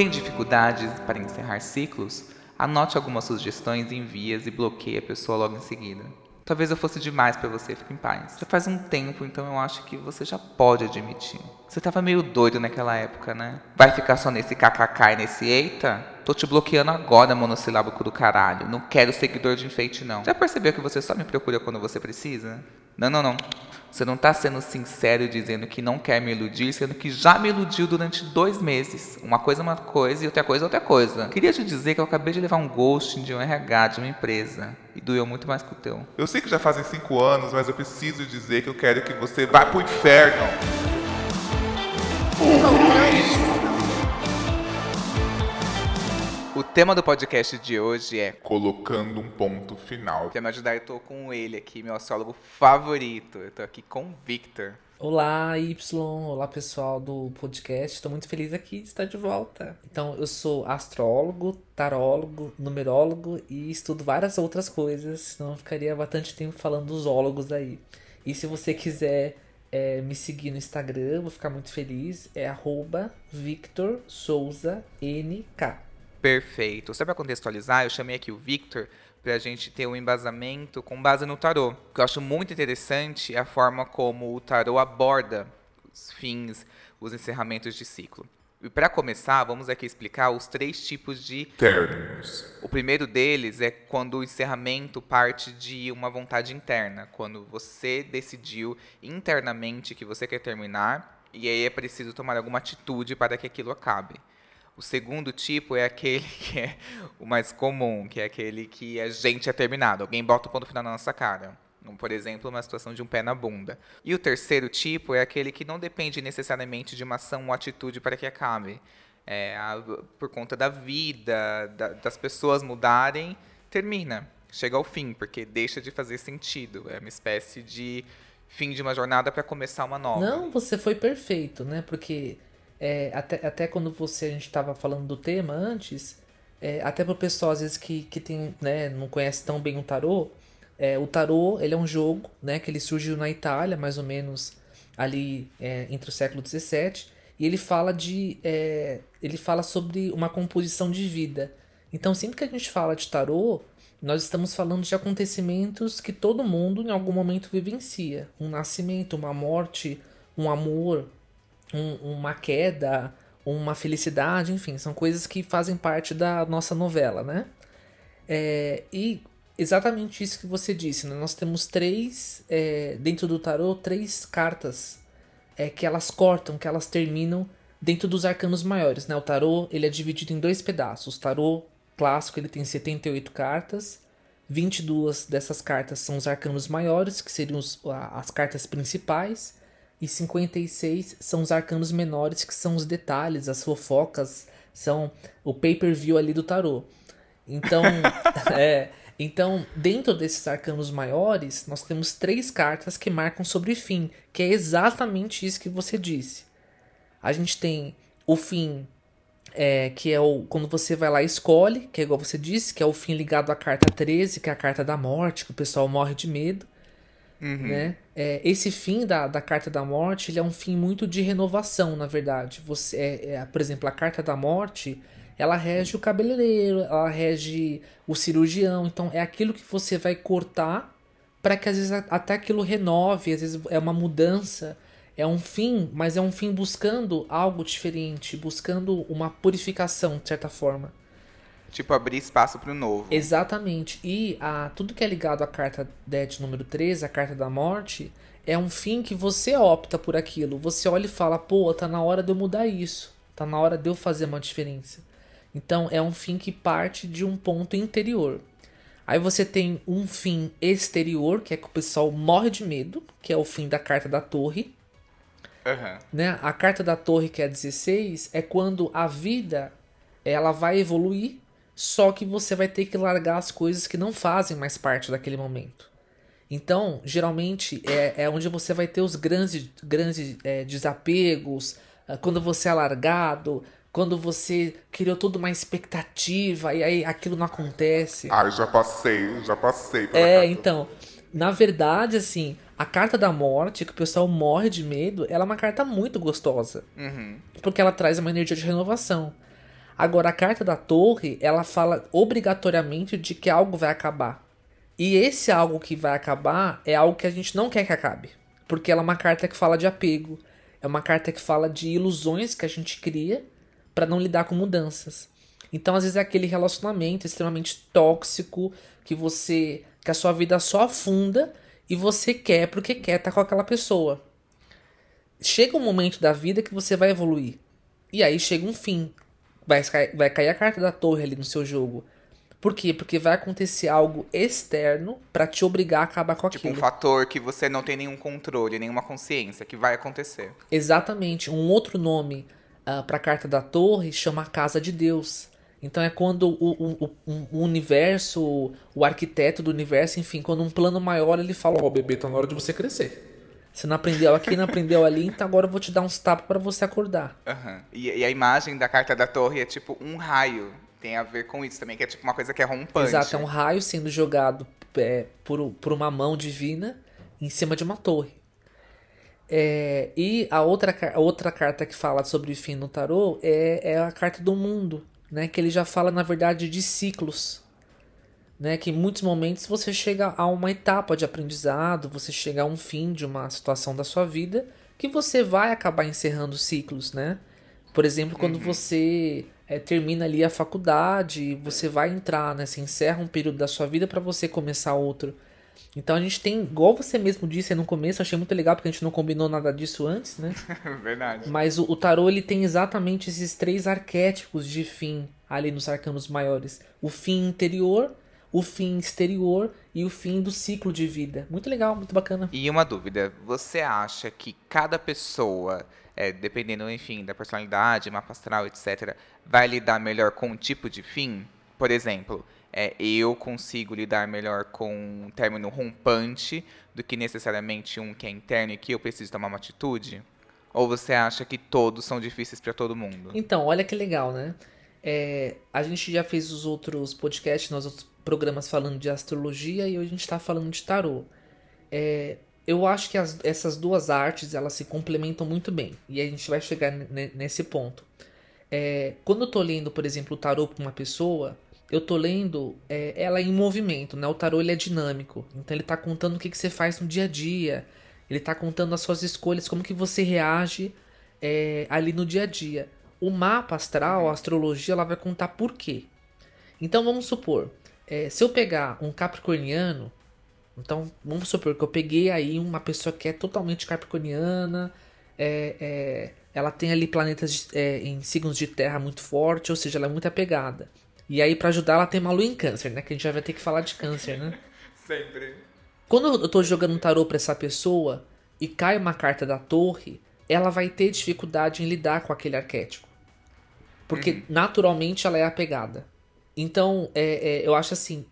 Tem dificuldades para encerrar ciclos? Anote algumas sugestões, envia e bloqueie a pessoa logo em seguida. Talvez eu fosse demais para você, fique em paz. Já faz um tempo, então eu acho que você já pode admitir. Você tava meio doido naquela época, né? Vai ficar só nesse kkk e nesse eita? Tô te bloqueando agora, monossilábico do caralho. Não quero seguidor de enfeite, não. Já percebeu que você só me procura quando você precisa? Não, não, não. Você não está sendo sincero dizendo que não quer me iludir, sendo que já me iludiu durante dois meses. Uma coisa é uma coisa e outra coisa é outra coisa. Queria te dizer que eu acabei de levar um ghosting de um RH de uma empresa. E doeu muito mais que o teu. Eu sei que já fazem cinco anos, mas eu preciso dizer que eu quero que você vá pro inferno. O tema do podcast de hoje é Colocando um ponto final. Pra me ajudar, eu tô com ele aqui, meu astrólogo favorito. Eu tô aqui com o Victor. Olá, Y. Olá, pessoal do podcast. Estou muito feliz aqui de estar de volta. Então, eu sou astrólogo, tarólogo, numerólogo e estudo várias outras coisas, senão eu ficaria bastante tempo falando dos ólogos aí. E se você quiser é, me seguir no Instagram, vou ficar muito feliz. É arroba Victor Souza NK. Perfeito. Só para contextualizar, eu chamei aqui o Victor para a gente ter um embasamento com base no tarô. O que eu acho muito interessante é a forma como o tarô aborda os fins, os encerramentos de ciclo. E para começar, vamos aqui explicar os três tipos de términos. O primeiro deles é quando o encerramento parte de uma vontade interna, quando você decidiu internamente que você quer terminar e aí é preciso tomar alguma atitude para que aquilo acabe. O segundo tipo é aquele que é o mais comum, que é aquele que a gente é terminado. Alguém bota o ponto final na nossa cara. Por exemplo, uma situação de um pé na bunda. E o terceiro tipo é aquele que não depende necessariamente de uma ação ou atitude para que acabe. É, a, por conta da vida, da, das pessoas mudarem, termina. Chega ao fim, porque deixa de fazer sentido. É uma espécie de fim de uma jornada para começar uma nova. Não, você foi perfeito, né? Porque é, até, até quando você a gente estava falando do tema antes, é, até para o pessoal às vezes que, que tem, né, não conhece tão bem o tarô, é, o tarô ele é um jogo né, que ele surgiu na Itália, mais ou menos ali é, entre o século XVII, e ele fala de é, ele fala sobre uma composição de vida. Então sempre que a gente fala de tarô, nós estamos falando de acontecimentos que todo mundo em algum momento vivencia, um nascimento, uma morte, um amor, um, uma queda, uma felicidade, enfim, são coisas que fazem parte da nossa novela, né? É, e exatamente isso que você disse, né? nós temos três, é, dentro do tarô, três cartas é, que elas cortam, que elas terminam dentro dos arcanos maiores, né? O tarô ele é dividido em dois pedaços. O tarô clássico ele tem 78 cartas, 22 dessas cartas são os arcanos maiores, que seriam os, as cartas principais, e 56 são os arcanos menores, que são os detalhes, as fofocas, são o pay-per-view ali do tarô. Então, é, então, dentro desses arcanos maiores, nós temos três cartas que marcam sobre fim, que é exatamente isso que você disse. A gente tem o fim, é, que é o quando você vai lá e escolhe, que é igual você disse, que é o fim ligado à carta 13, que é a carta da morte, que o pessoal morre de medo. Uhum. Né? É, esse fim da, da carta da morte ele é um fim muito de renovação, na verdade. Você, é, é, por exemplo, a carta da morte ela rege o cabeleireiro, ela rege o cirurgião. Então é aquilo que você vai cortar para que às vezes até aquilo renove, às vezes é uma mudança. É um fim, mas é um fim buscando algo diferente, buscando uma purificação, de certa forma. Tipo, abrir espaço para o novo. Exatamente. E a, tudo que é ligado à carta DET número 13, a carta da morte, é um fim que você opta por aquilo. Você olha e fala, pô, tá na hora de eu mudar isso. Tá na hora de eu fazer uma diferença. Então é um fim que parte de um ponto interior. Aí você tem um fim exterior, que é que o pessoal morre de medo, que é o fim da carta da torre. Uhum. Né? A carta da torre, que é 16, é quando a vida ela vai evoluir só que você vai ter que largar as coisas que não fazem mais parte daquele momento. Então, geralmente, é, é onde você vai ter os grandes, grandes é, desapegos, é, quando você é largado, quando você criou toda uma expectativa e aí aquilo não acontece. Ah, já passei, já passei. É, carta. então, na verdade, assim, a carta da morte, que o pessoal morre de medo, ela é uma carta muito gostosa. Uhum. Porque ela traz uma energia de renovação. Agora, a carta da torre, ela fala obrigatoriamente de que algo vai acabar. E esse algo que vai acabar é algo que a gente não quer que acabe. Porque ela é uma carta que fala de apego. É uma carta que fala de ilusões que a gente cria para não lidar com mudanças. Então, às vezes é aquele relacionamento extremamente tóxico que você que a sua vida só afunda e você quer porque quer estar com aquela pessoa. Chega um momento da vida que você vai evoluir. E aí chega um fim. Vai, vai cair a carta da torre ali no seu jogo. Por quê? Porque vai acontecer algo externo para te obrigar a acabar com Tipo, aquilo. um fator que você não tem nenhum controle, nenhuma consciência, que vai acontecer. Exatamente. Um outro nome uh, para a carta da torre chama Casa de Deus. Então é quando o, o, o, o universo, o arquiteto do universo, enfim, quando um plano maior ele fala: Ó, oh, bebê, tá na hora de você crescer. Você não aprendeu aqui, não aprendeu ali, então agora eu vou te dar uns tapas para você acordar. Uhum. E, e, a imagem da carta da torre é tipo um raio. Tem a ver com isso também, que é tipo uma coisa que é rompante. Exato, é um raio sendo jogado é, por, por uma mão divina em cima de uma torre. É, e a outra, a outra carta que fala sobre o fim no tarô é, é a carta do mundo, né? Que ele já fala, na verdade, de ciclos. Né, que em muitos momentos você chega a uma etapa de aprendizado, você chega a um fim de uma situação da sua vida que você vai acabar encerrando ciclos, né? Por exemplo, quando uhum. você é, termina ali a faculdade, você vai entrar, né? Você encerra um período da sua vida para você começar outro. Então a gente tem, igual você mesmo disse no começo, achei muito legal porque a gente não combinou nada disso antes, né? Verdade. Mas o, o tarô ele tem exatamente esses três arquétipos de fim ali nos arcanos maiores: o fim interior, o fim exterior e o fim do ciclo de vida. Muito legal, muito bacana. E uma dúvida: você acha que cada pessoa, é, dependendo, enfim, da personalidade, mapa astral, etc., vai lidar melhor com um tipo de fim? Por exemplo, é, eu consigo lidar melhor com um término rompante do que necessariamente um que é interno e que eu preciso tomar uma atitude? Ou você acha que todos são difíceis para todo mundo? Então, olha que legal, né? É, a gente já fez os outros podcasts, nos outros programas falando de astrologia e hoje a gente está falando de tarô. É, eu acho que as, essas duas artes elas se complementam muito bem e a gente vai chegar nesse ponto. É, quando eu tô lendo, por exemplo, o tarô para uma pessoa, eu tô lendo é, ela em movimento, né? O tarô ele é dinâmico, então ele tá contando o que, que você faz no dia a dia, ele tá contando as suas escolhas, como que você reage é, ali no dia a dia. O mapa astral, a astrologia, ela vai contar por quê. Então vamos supor, é, se eu pegar um capricorniano, então vamos supor que eu peguei aí uma pessoa que é totalmente capricorniana, é, é, ela tem ali planetas é, em signos de terra muito forte, ou seja, ela é muito apegada. E aí, para ajudar, ela tem uma lua em câncer, né? Que a gente já vai ter que falar de câncer, né? Sempre. Quando eu tô jogando um tarô pra essa pessoa e cai uma carta da torre, ela vai ter dificuldade em lidar com aquele arquétipo. Porque uhum. naturalmente ela é apegada. Então, é, é, eu acho assim,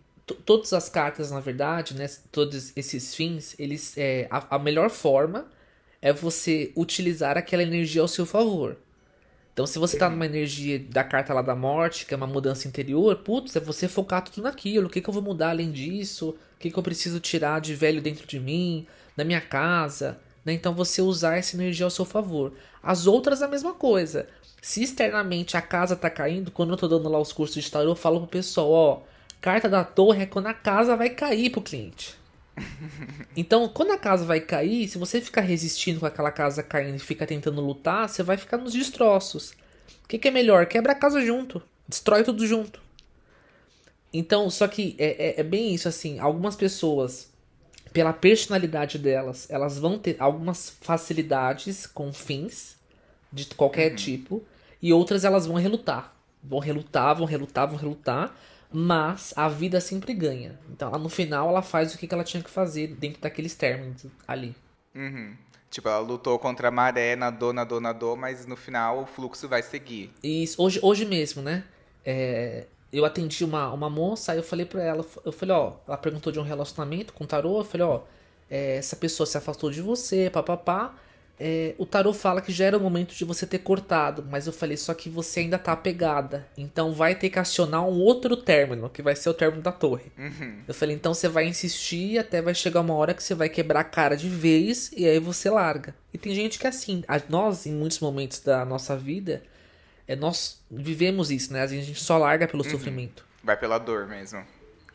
todas as cartas, na verdade, né? Todos esses fins, eles. É, a, a melhor forma é você utilizar aquela energia ao seu favor. Então, se você tá numa energia da carta lá da morte, que é uma mudança interior, putz, é você focar tudo naquilo. O que, que eu vou mudar além disso? O que, que eu preciso tirar de velho dentro de mim, na minha casa? Né? Então, você usar essa energia ao seu favor. As outras, a mesma coisa. Se externamente a casa tá caindo, quando eu tô dando lá os cursos de tarô, eu falo pro pessoal, ó, carta da torre é quando a casa vai cair pro cliente. Então, quando a casa vai cair, se você ficar resistindo com aquela casa caindo e fica tentando lutar, você vai ficar nos destroços. O que, que é melhor? Quebra a casa junto. Destrói tudo junto. Então, só que é, é, é, bem isso, assim. Algumas pessoas, pela personalidade delas, elas vão ter algumas facilidades com fins de qualquer uhum. tipo. E outras elas vão relutar. Vão relutar, vão relutar, vão relutar mas a vida sempre ganha. Então, ela, no final, ela faz o que ela tinha que fazer dentro daqueles termos ali. Uhum. Tipo, ela lutou contra a maré, nadou, nadou, nadou, mas no final o fluxo vai seguir. Isso, hoje, hoje mesmo, né? É, eu atendi uma, uma moça, aí eu falei pra ela, eu falei, ó, ela perguntou de um relacionamento com tarô, eu falei, ó, é, essa pessoa se afastou de você, papapá. É, o tarot fala que já era o momento de você ter cortado, mas eu falei só que você ainda tá apegada. Então vai ter que acionar um outro término, que vai ser o término da torre. Uhum. Eu falei, então você vai insistir até vai chegar uma hora que você vai quebrar a cara de vez e aí você larga. E tem gente que é assim, nós, em muitos momentos da nossa vida, é, nós vivemos isso, né? A gente só larga pelo Uhum. sofrimento. Vai pela dor mesmo.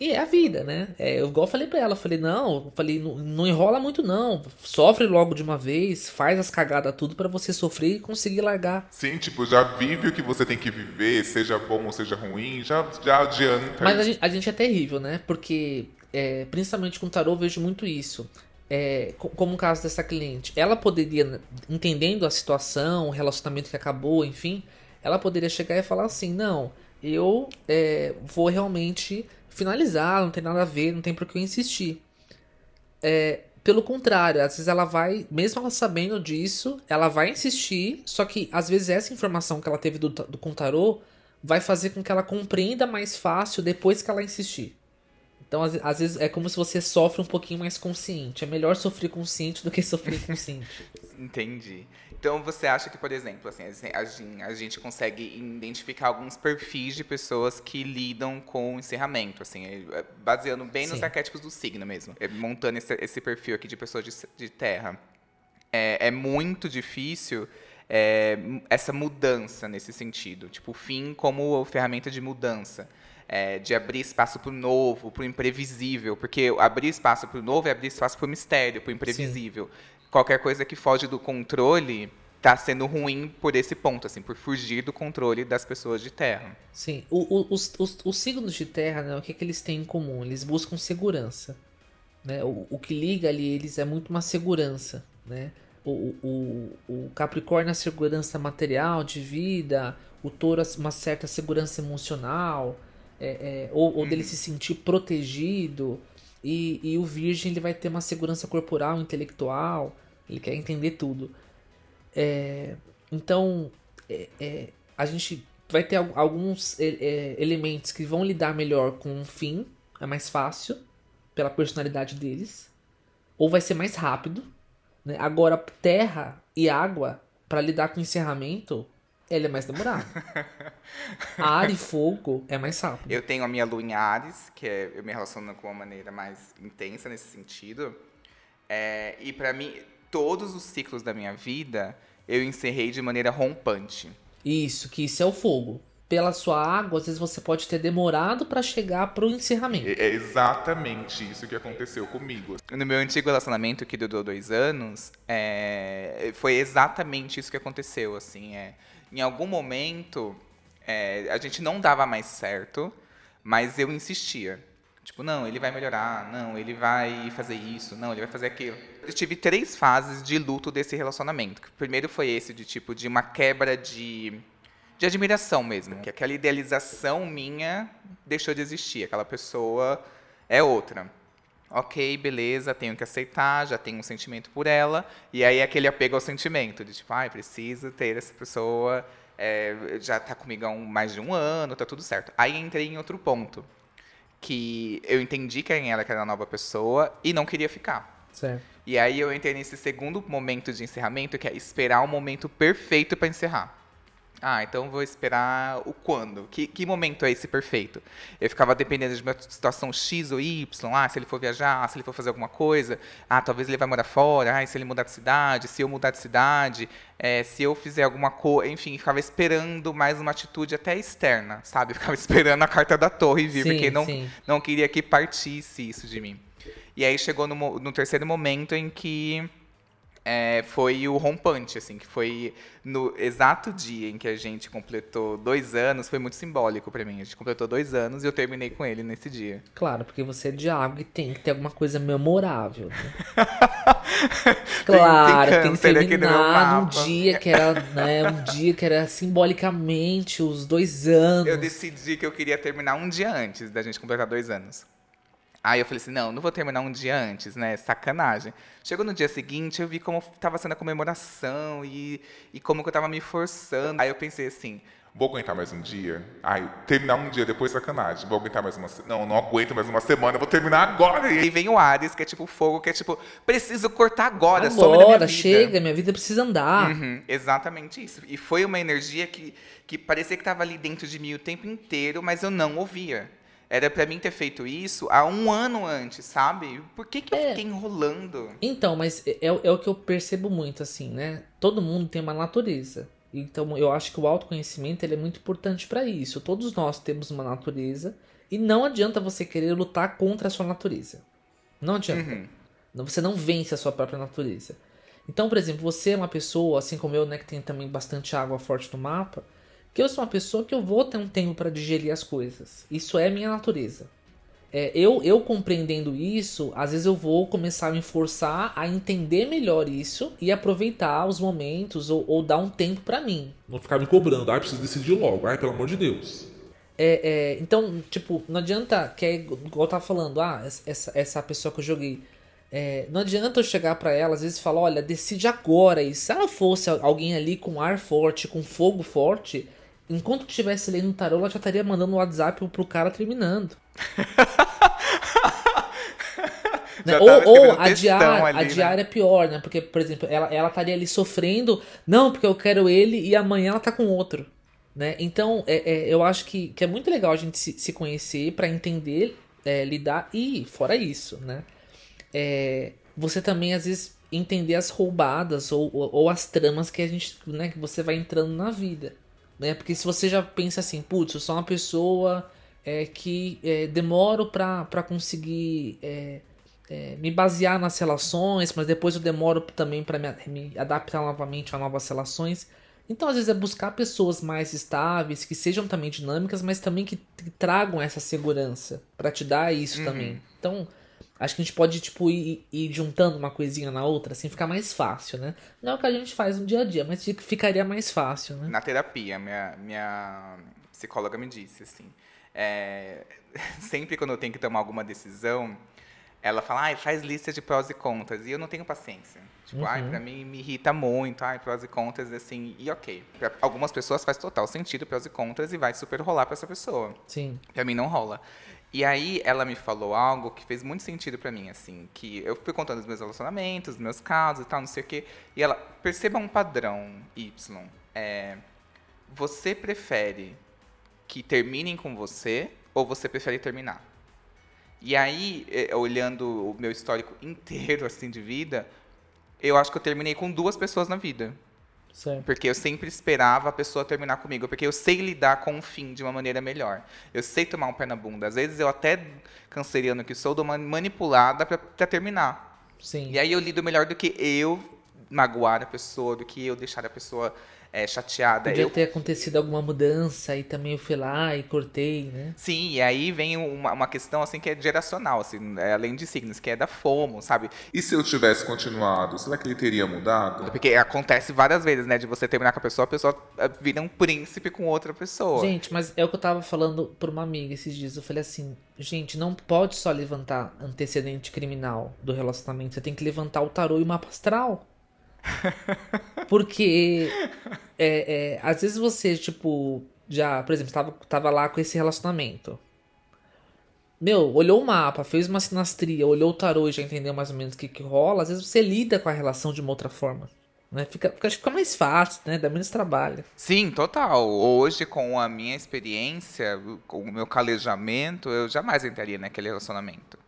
E é a vida, né? É, eu igual falei pra ela, falei, não, falei, não, não enrola muito não. Sofre logo de uma vez, faz as cagadas tudo pra você sofrer e conseguir largar. Sim, tipo, já vive o que você tem que viver, seja bom ou seja ruim, já, já adianta. Mas a gente, a gente é terrível, né? Porque, é, principalmente com o tarô, eu vejo muito isso. É, co- como o caso dessa cliente. Ela poderia, né, entendendo a situação, o relacionamento que acabou, enfim, ela poderia chegar e falar assim: não, eu é, vou realmente finalizar, não tem nada a ver, não tem por que eu insistir. É, pelo contrário, às vezes ela vai, mesmo ela sabendo disso, ela vai insistir, só que às vezes essa informação que ela teve do, do com vai fazer com que ela compreenda mais fácil depois que ela insistir. Então, às, às vezes, é como se você sofre um pouquinho mais consciente. É melhor sofrer consciente do que sofrer inconsciente. Entendi. Então você acha que, por exemplo, assim, a gen- a gente consegue identificar alguns perfis de pessoas que lidam com o encerramento, assim, é, baseando bem nos Sim. arquétipos do signo mesmo, é, montando esse, esse perfil aqui de pessoas de, de terra. É, é muito difícil é, essa mudança nesse sentido, tipo, o fim como ferramenta de mudança. é, de abrir espaço para o novo, para o imprevisível, porque abrir espaço para o novo é abrir espaço para o mistério, para o imprevisível. Qualquer coisa que foge do controle está sendo ruim por esse ponto, assim, por fugir do controle das pessoas de terra. Sim, o- o- os, os, os signos de terra, né, o que, que eles têm em comum? Eles buscam segurança. Né? O, o que liga ali eles é muito uma segurança. Né? O, o, o Capricórnio é a segurança material, de vida, o touro é uma certa segurança emocional, é, é, ou, ou dele se sentir protegido, e, e o Virgem ele vai ter uma segurança corporal, intelectual, ele quer entender tudo. É, então, é, é, a gente vai ter al- alguns é, é, elementos que vão lidar melhor com o fim, é mais fácil, pela personalidade deles, ou vai ser mais rápido. Né? Agora, terra e água, para lidar com o encerramento, ele é mais demorado. Ar e fogo é mais rápido. Eu tenho a minha lua em Ares, que é, eu me relaciono com uma maneira mais intensa nesse sentido. É, e para mim, todos os ciclos da minha vida, eu encerrei de maneira rompante. Isso, que isso é o fogo. Pela sua água, às vezes você pode ter demorado para chegar pro encerramento. É é exatamente isso que aconteceu comigo. No meu antigo relacionamento, que durou dois anos, é, foi exatamente isso que aconteceu. Assim, é, em algum momento, é, a gente não dava mais certo, mas eu insistia. Tipo, não, ele vai melhorar, não, ele vai fazer isso, não, ele vai fazer aquilo. Eu tive três fases de luto desse relacionamento. O primeiro foi esse, de tipo, de uma quebra de, de admiração mesmo. Que aquela idealização minha deixou de existir. Aquela pessoa é outra ok, beleza, tenho que aceitar, já tenho um sentimento por ela, e aí aquele apego ao sentimento, de tipo, ai, preciso ter essa pessoa, é, já tá comigo há um- mais de um ano, tá tudo certo. Aí entrei em outro ponto, que eu entendi quem era aquela nova pessoa e não queria ficar. Certo. E aí eu entrei nesse segundo momento de encerramento, que é esperar o momento perfeito para encerrar. Ah, então vou esperar o quando? Que, que momento é esse perfeito? Eu ficava dependendo de uma situação X ou Y. Ah, se ele for viajar, se ele for fazer alguma coisa. Ah, talvez ele vai morar fora. Ah, se ele mudar de cidade, se eu mudar de cidade. eh, se eu fizer alguma coisa. Enfim, ficava esperando mais uma atitude até externa, sabe? Eu ficava esperando a carta da torre vir, Sim, porque não, sim. não queria que partisse isso de mim. E aí chegou no, no terceiro momento em que é, foi o rompante, assim, que foi no exato dia em que a gente completou dois anos, foi muito simbólico pra mim. A gente completou dois anos e eu terminei com ele nesse dia. Claro, porque você é de água e tem que ter alguma coisa memorável. né? Claro, tem, que aqui no meu terminar mapa. dia que era, né, um dia que era simbolicamente os dois anos. Eu decidi que eu queria terminar um dia antes da gente completar dois anos. Aí eu falei assim, não, não vou terminar um dia antes, né? Sacanagem. Chegou no dia seguinte, eu vi como estava sendo a comemoração e, e como que eu tava me forçando. Aí eu pensei assim, Vou aguentar mais um dia? Ai, terminar um dia depois sacanagem. Vou aguentar mais uma semana. Não, não aguento mais uma semana, vou terminar agora. E aí vem o Ares, que é tipo fogo, que é tipo, preciso cortar agora, some da minha Agora, vida. chega, minha vida precisa andar. Uhum, exatamente isso. E foi uma energia que, que parecia que estava ali dentro de mim o tempo inteiro, mas eu não ouvia. Era pra mim ter feito isso há um ano antes, sabe? Por que, que eu É. fiquei enrolando? Então, mas é, é o que eu percebo muito, assim, né? Todo mundo tem uma natureza. Então eu acho que o autoconhecimento ele é muito importante para isso. Todos nós temos uma natureza e não adianta você querer lutar contra a sua natureza. Não adianta. Uhum. Você não vence a sua própria natureza. Então, por exemplo, você é uma pessoa, assim como eu, né, que tem também bastante água forte no mapa, que eu sou uma pessoa que eu vou ter um tempo para digerir as coisas. Isso é minha natureza. É, eu, eu compreendendo isso, às vezes eu vou começar a me forçar a entender melhor isso e aproveitar os momentos ou, ou dar um tempo para mim. Não ficar me cobrando, ai, preciso decidir logo, ai, pelo amor de Deus. É, é, então, tipo, não adianta, que é igual eu tava falando, ah, essa, essa pessoa que eu joguei, é, não adianta eu chegar para ela, às vezes falar, olha, decide agora. E se ela fosse alguém ali com ar forte, com fogo forte, enquanto estivesse lendo o tarô, ela já estaria mandando um WhatsApp pro cara terminando. né? Ou, ou a, diária, ali, a né? diária é pior, né? Porque, por exemplo, ela, ela estaria ali sofrendo, não, porque eu quero ele e amanhã ela tá com outro. Né? Então, é, é, eu acho que, que é muito legal a gente se, se conhecer para entender, é, lidar e, fora isso, né? é, você também às vezes entender as roubadas ou, ou, ou, as tramas que a gente, né, que você vai entrando na vida, né? Porque se você já pensa assim, putz, eu sou uma pessoa é, que é, demoro para conseguir é, é, me basear nas relações, mas depois eu demoro também para me, me adaptar novamente a novas relações. Então, às vezes, é buscar pessoas mais estáveis, que sejam também dinâmicas, mas também que, tragam essa segurança para te dar isso uhum. também. Então, Acho que a gente pode, tipo, ir, ir, juntando uma coisinha na outra, assim, ficar mais fácil, né? Não é o que a gente faz no dia a dia, mas ficaria mais fácil, né? Na terapia, minha, minha psicóloga me disse, assim, é, sempre quando eu tenho que tomar alguma decisão, ela fala, ai, faz lista de prós e contras, e eu não tenho paciência. Tipo, uhum. ai, pra mim me irrita muito, ai, prós e contras, assim, e ok. Pra algumas pessoas faz total sentido prós e contras e vai super rolar pra essa pessoa. Sim. Pra mim não rola. E aí ela me falou algo que fez muito sentido para mim, assim, que eu fui contando os meus relacionamentos, os meus casos e tal, não sei o quê. E ela, perceba um padrão, Y. É, você prefere que terminem com você ou você prefere terminar? E aí, é, olhando o meu histórico inteiro, assim, de vida, eu acho que eu terminei com duas pessoas na vida. Certo. Porque eu sempre esperava a pessoa terminar comigo, porque eu sei lidar com o fim de uma maneira melhor. Eu sei tomar um pé na bunda. Às vezes eu até, canceriano que sou, dou uma manipulada para terminar. Sim. E aí eu lido melhor do que eu magoar a pessoa, do que eu deixar a pessoa é, chateada. Podia eu... ter acontecido alguma mudança e também eu fui lá e cortei, né? Sim, e aí vem uma, uma questão assim que é geracional, assim, é, além de signos, que é da FOMO, sabe? E se eu tivesse continuado, será que ele teria mudado? Porque acontece várias vezes, né? De você terminar com a pessoa, a pessoa eh, vira um príncipe com outra pessoa. Gente, mas é o que eu tava falando por uma amiga esses dias. Eu falei assim, gente, não pode só levantar antecedente criminal do relacionamento. Você tem que levantar o tarô e o mapa astral. Porque é, é, às vezes você, tipo, já, por exemplo, tava, tava lá com esse relacionamento. Meu, olhou o mapa, fez uma sinastria, olhou o tarô e já entendeu mais ou menos o que, que rola. Às vezes você lida com a relação de uma outra forma. Né? Fica, fica, fica mais fácil, né? Dá menos trabalho. Sim, total. Hoje, com a minha experiência, com o meu calejamento, eu jamais entraria naquele relacionamento.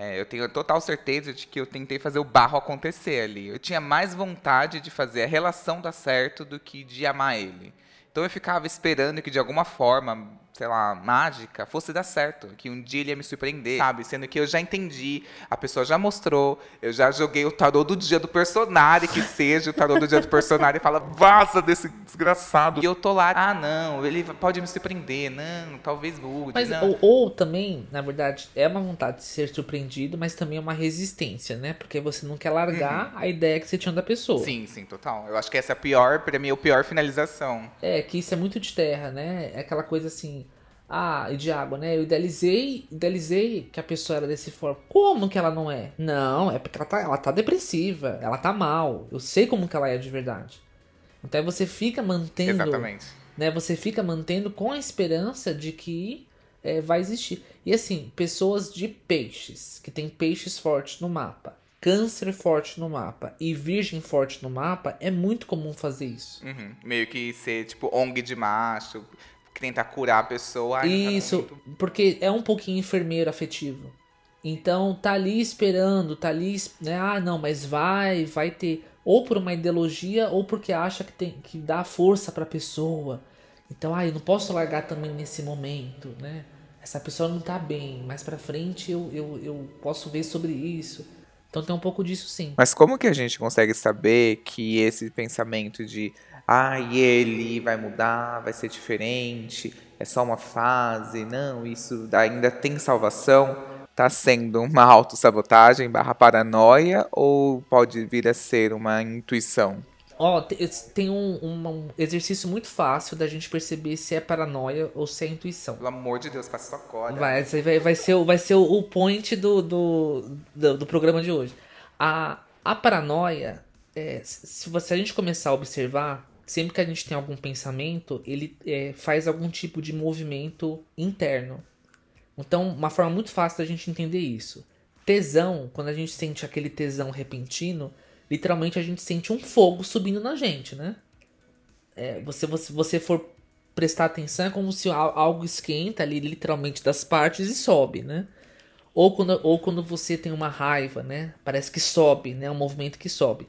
É, eu tenho total certeza de que eu tentei fazer o barro acontecer ali. Eu tinha mais vontade de fazer a relação dar certo do que de amar ele. Então eu ficava esperando que de alguma forma sei lá, mágica, fosse dar certo, que um dia ele ia me surpreender, sabe? Sendo que eu já entendi, a pessoa já mostrou, eu já joguei o tarô do dia do personagem, que seja o tarô do dia do personagem, e fala, vaza desse desgraçado. E eu tô lá, ah, não, ele pode me surpreender, não, talvez mude. Mas, não. Ou, ou também, na verdade, é uma vontade de ser surpreendido, mas também é uma resistência, né? Porque você não quer largar uhum. a ideia que você tinha da pessoa. Sim, sim, total. Eu acho que essa é a pior, pra mim, é a pior finalização. É, que isso é muito de terra, né? É aquela coisa assim, ah, e de água, né? Eu idealizei, idealizei que a pessoa era desse forma. Como que ela não é? Não, é porque ela tá, ela tá depressiva, ela tá mal. Eu sei como que ela é de verdade. Então você fica mantendo. Exatamente. Né, você fica mantendo com a esperança de que é, vai existir. E assim, pessoas de peixes, que tem peixes fortes no mapa, câncer forte no mapa e virgem forte no mapa, é muito comum fazer isso. Uhum. Meio que ser tipo ONG de macho, tentar curar a pessoa. Isso, tá porque é um pouquinho enfermeiro afetivo. Então tá ali esperando, tá ali, né? Ah, não, mas vai, vai ter. ou por uma ideologia ou porque acha que tem que dá força para a pessoa. Então, ah, eu não posso largar também nesse momento, né? Essa pessoa não tá bem, mais para frente eu, eu, eu posso ver sobre isso. Então tem um pouco disso sim. Mas como que a gente consegue saber que esse pensamento de ah, ele vai mudar, vai ser diferente, é só uma fase, não, isso ainda tem salvação, está sendo uma autossabotagem barra paranoia ou pode vir a ser uma intuição? Ó, tem um, um, exercício muito fácil da gente perceber se é paranoia ou se é intuição. Pelo amor de Deus, faça sua cola. Vai, vai, vai ser, vai ser o point do, do, do, do programa de hoje. A, a paranoia, é, se, você, se a gente começar a observar, sempre que a gente tem algum pensamento, ele é, faz algum tipo de movimento interno. Então, uma forma muito fácil da gente entender isso. Tesão, quando a gente sente aquele tesão repentino, literalmente a gente sente um fogo subindo na gente, né? É, você, você, você for prestar atenção, é como se algo esquenta ali, literalmente, das partes e sobe, né? Ou quando, ou quando você tem uma raiva, né? Parece que sobe, né? Um movimento que sobe.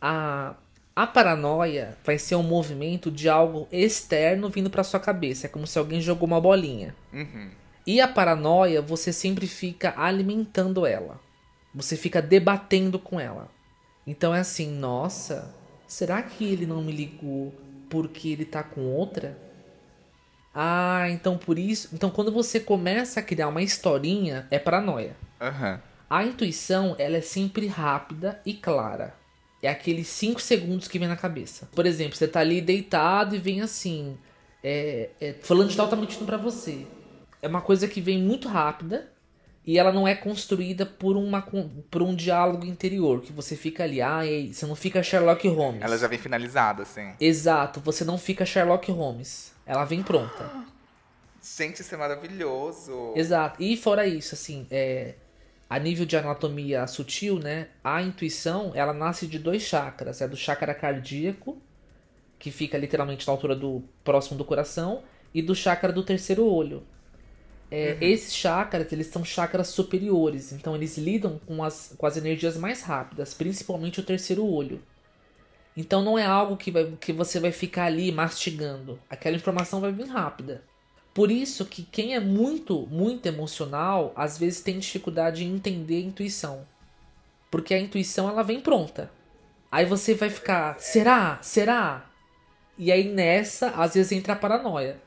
A, a paranoia vai ser um movimento de algo externo vindo para sua cabeça. É como se alguém jogou uma bolinha. Uhum. E a paranoia, você sempre fica alimentando ela. Você fica debatendo com ela. Então é assim, nossa, será que ele não me ligou porque ele tá com outra? Ah, então por isso. Então quando você começa a criar uma historinha, é paranoia. Uhum. A intuição, ela é sempre rápida e clara. É aqueles 5 segundos que vem na cabeça. Por exemplo, você tá ali deitado e vem assim. É, é, falando de tal tá mentindo pra você. É uma coisa que vem muito rápida e ela não é construída por, uma, por um diálogo interior, que você fica ali, ah, você não fica Sherlock Holmes. Ela já vem finalizada, assim. Exato, você não fica Sherlock Holmes. Ela vem pronta. Gente, isso é maravilhoso. Exato. E fora isso, assim, é, a nível de anatomia sutil, né, a intuição, ela nasce de dois chakras. É do chakra cardíaco, que fica literalmente na altura do próximo do coração, e do chakra do terceiro olho, é, uhum. Esses chakras, eles são chakras superiores, então eles lidam com as, com as energias mais rápidas, principalmente o terceiro olho. Então não é algo que, vai, que você vai ficar ali mastigando. Aquela informação vai vir rápida. Por isso que quem é muito, muito emocional, às vezes tem dificuldade em entender a intuição. Porque a intuição ela vem pronta. Aí você vai ficar, será? Será? E aí nessa, às vezes entra a paranoia.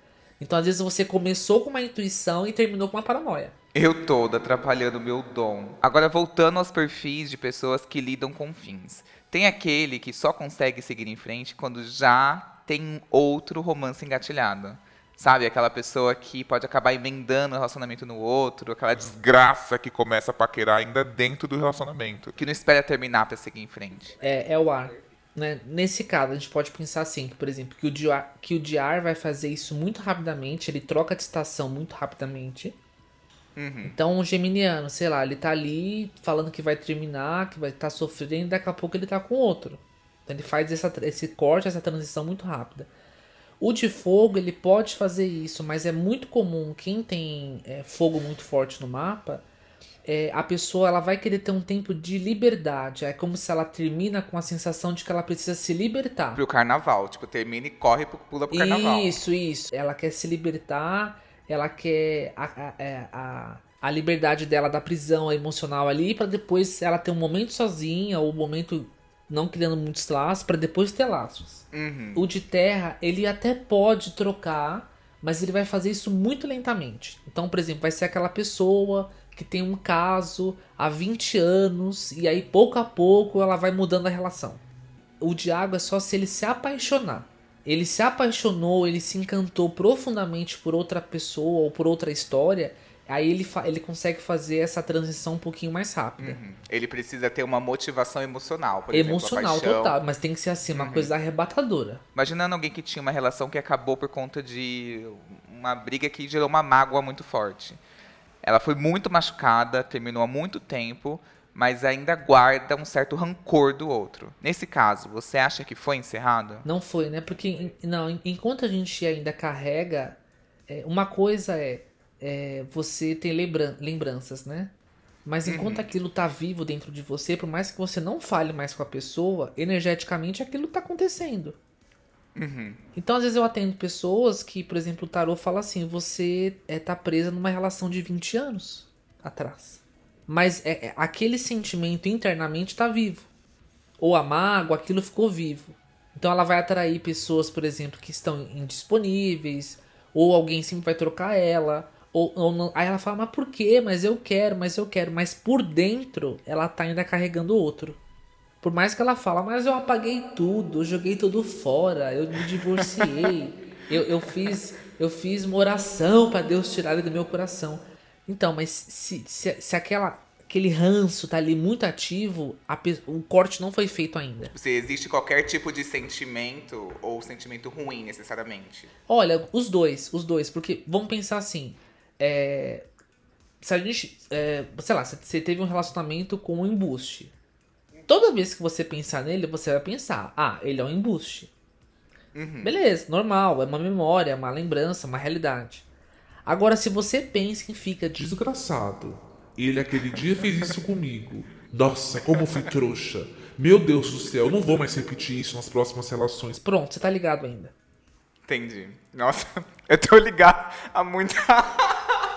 Então, às vezes, você começou com uma intuição e terminou com uma paranoia. Eu todo atrapalhando o meu dom. Agora, voltando aos perfis de pessoas que lidam com fins. Tem aquele que só consegue seguir em frente quando já tem outro romance engatilhado. Sabe? Aquela pessoa que pode acabar emendando o relacionamento no outro, aquela desgraça que começa a paquerar ainda dentro do relacionamento. Que não espera terminar para seguir em frente. É, é o ar. Né? Nesse caso, a gente pode pensar assim, que, por exemplo, que o, Diar, que o Diar vai fazer isso muito rapidamente, ele troca de estação muito rapidamente. Uhum. Então, um geminiano, sei lá, ele tá ali falando que vai terminar, que vai estar tá sofrendo, e daqui a pouco ele tá com outro. Então, ele faz essa, esse corte, essa transição muito rápida. O de fogo, ele pode fazer isso, mas é muito comum quem tem é, fogo muito forte no mapa é, a pessoa ela vai querer ter um tempo de liberdade. É como se ela termina com a sensação de que ela precisa se libertar. Pro carnaval, tipo, termina e corre, pula pro carnaval. Isso, isso. Ela quer se libertar, ela quer a, a, é, a, a liberdade dela da prisão emocional ali, para depois ela ter um momento sozinha, ou um momento não criando muitos laços, para depois ter laços. Uhum. O de terra, ele até pode trocar, mas ele vai fazer isso muito lentamente. Então, por exemplo, vai ser aquela pessoa que tem um caso há 20 anos e aí pouco a pouco ela vai mudando a relação. O Diago é só se ele se apaixonar. Ele se apaixonou, ele se encantou profundamente por outra pessoa ou por outra história, aí ele, ele consegue fazer essa transição um pouquinho mais rápida. Uhum. Ele precisa ter uma motivação emocional, por Emocional, exemplo, total, mas tem que ser assim, uma uhum. coisa arrebatadora. Imaginando alguém que tinha uma relação que acabou por conta de uma briga que gerou uma mágoa muito forte. Ela foi muito machucada, terminou há muito tempo, mas ainda guarda um certo rancor do outro. Nesse caso, você acha que foi encerrado? Não foi, né? Porque não, enquanto a gente ainda carrega, é, uma coisa é, é você ter lembran lembranças, né? Mas enquanto aquilo tá vivo dentro de você, por mais que você não fale mais com a pessoa, energeticamente aquilo tá acontecendo. Então, às vezes eu atendo pessoas que, por exemplo, o tarô fala assim: você é, tá presa numa relação de 20 anos atrás. Mas é, é- aquele sentimento internamente tá vivo. Ou a mágoa, aquilo ficou vivo. Então ela vai atrair pessoas, por exemplo, que estão indisponíveis, ou alguém sempre vai trocar ela, ou, ou não. Aí ela fala, mas por quê? Mas eu quero, mas eu quero. Mas por dentro, ela tá ainda carregando outro. Por mais que ela fala, mas eu apaguei tudo, eu joguei tudo fora, eu me divorciei, eu, eu fiz eu fiz uma oração para Deus tirar ele do meu coração. Então, mas se, se, se aquela, aquele ranço tá ali muito ativo, a o corte não foi feito ainda. Se existe qualquer tipo de sentimento ou sentimento ruim necessariamente. Olha, os dois, os dois, porque vamos pensar assim, é, se a gente, é, sei lá, você teve um relacionamento com um embuste. Toda vez que você pensar nele, você vai pensar, ah, ele é um embuste. Beleza, normal, é uma memória, é uma lembrança, uma realidade. Agora, se você pensa em fica de Desgraçado. Ele aquele dia fez isso comigo. Nossa, como fui trouxa. Meu Deus do céu, não vou mais repetir isso nas próximas relações. Pronto, você tá ligado ainda. Entendi. Nossa, eu tô ligado a muita.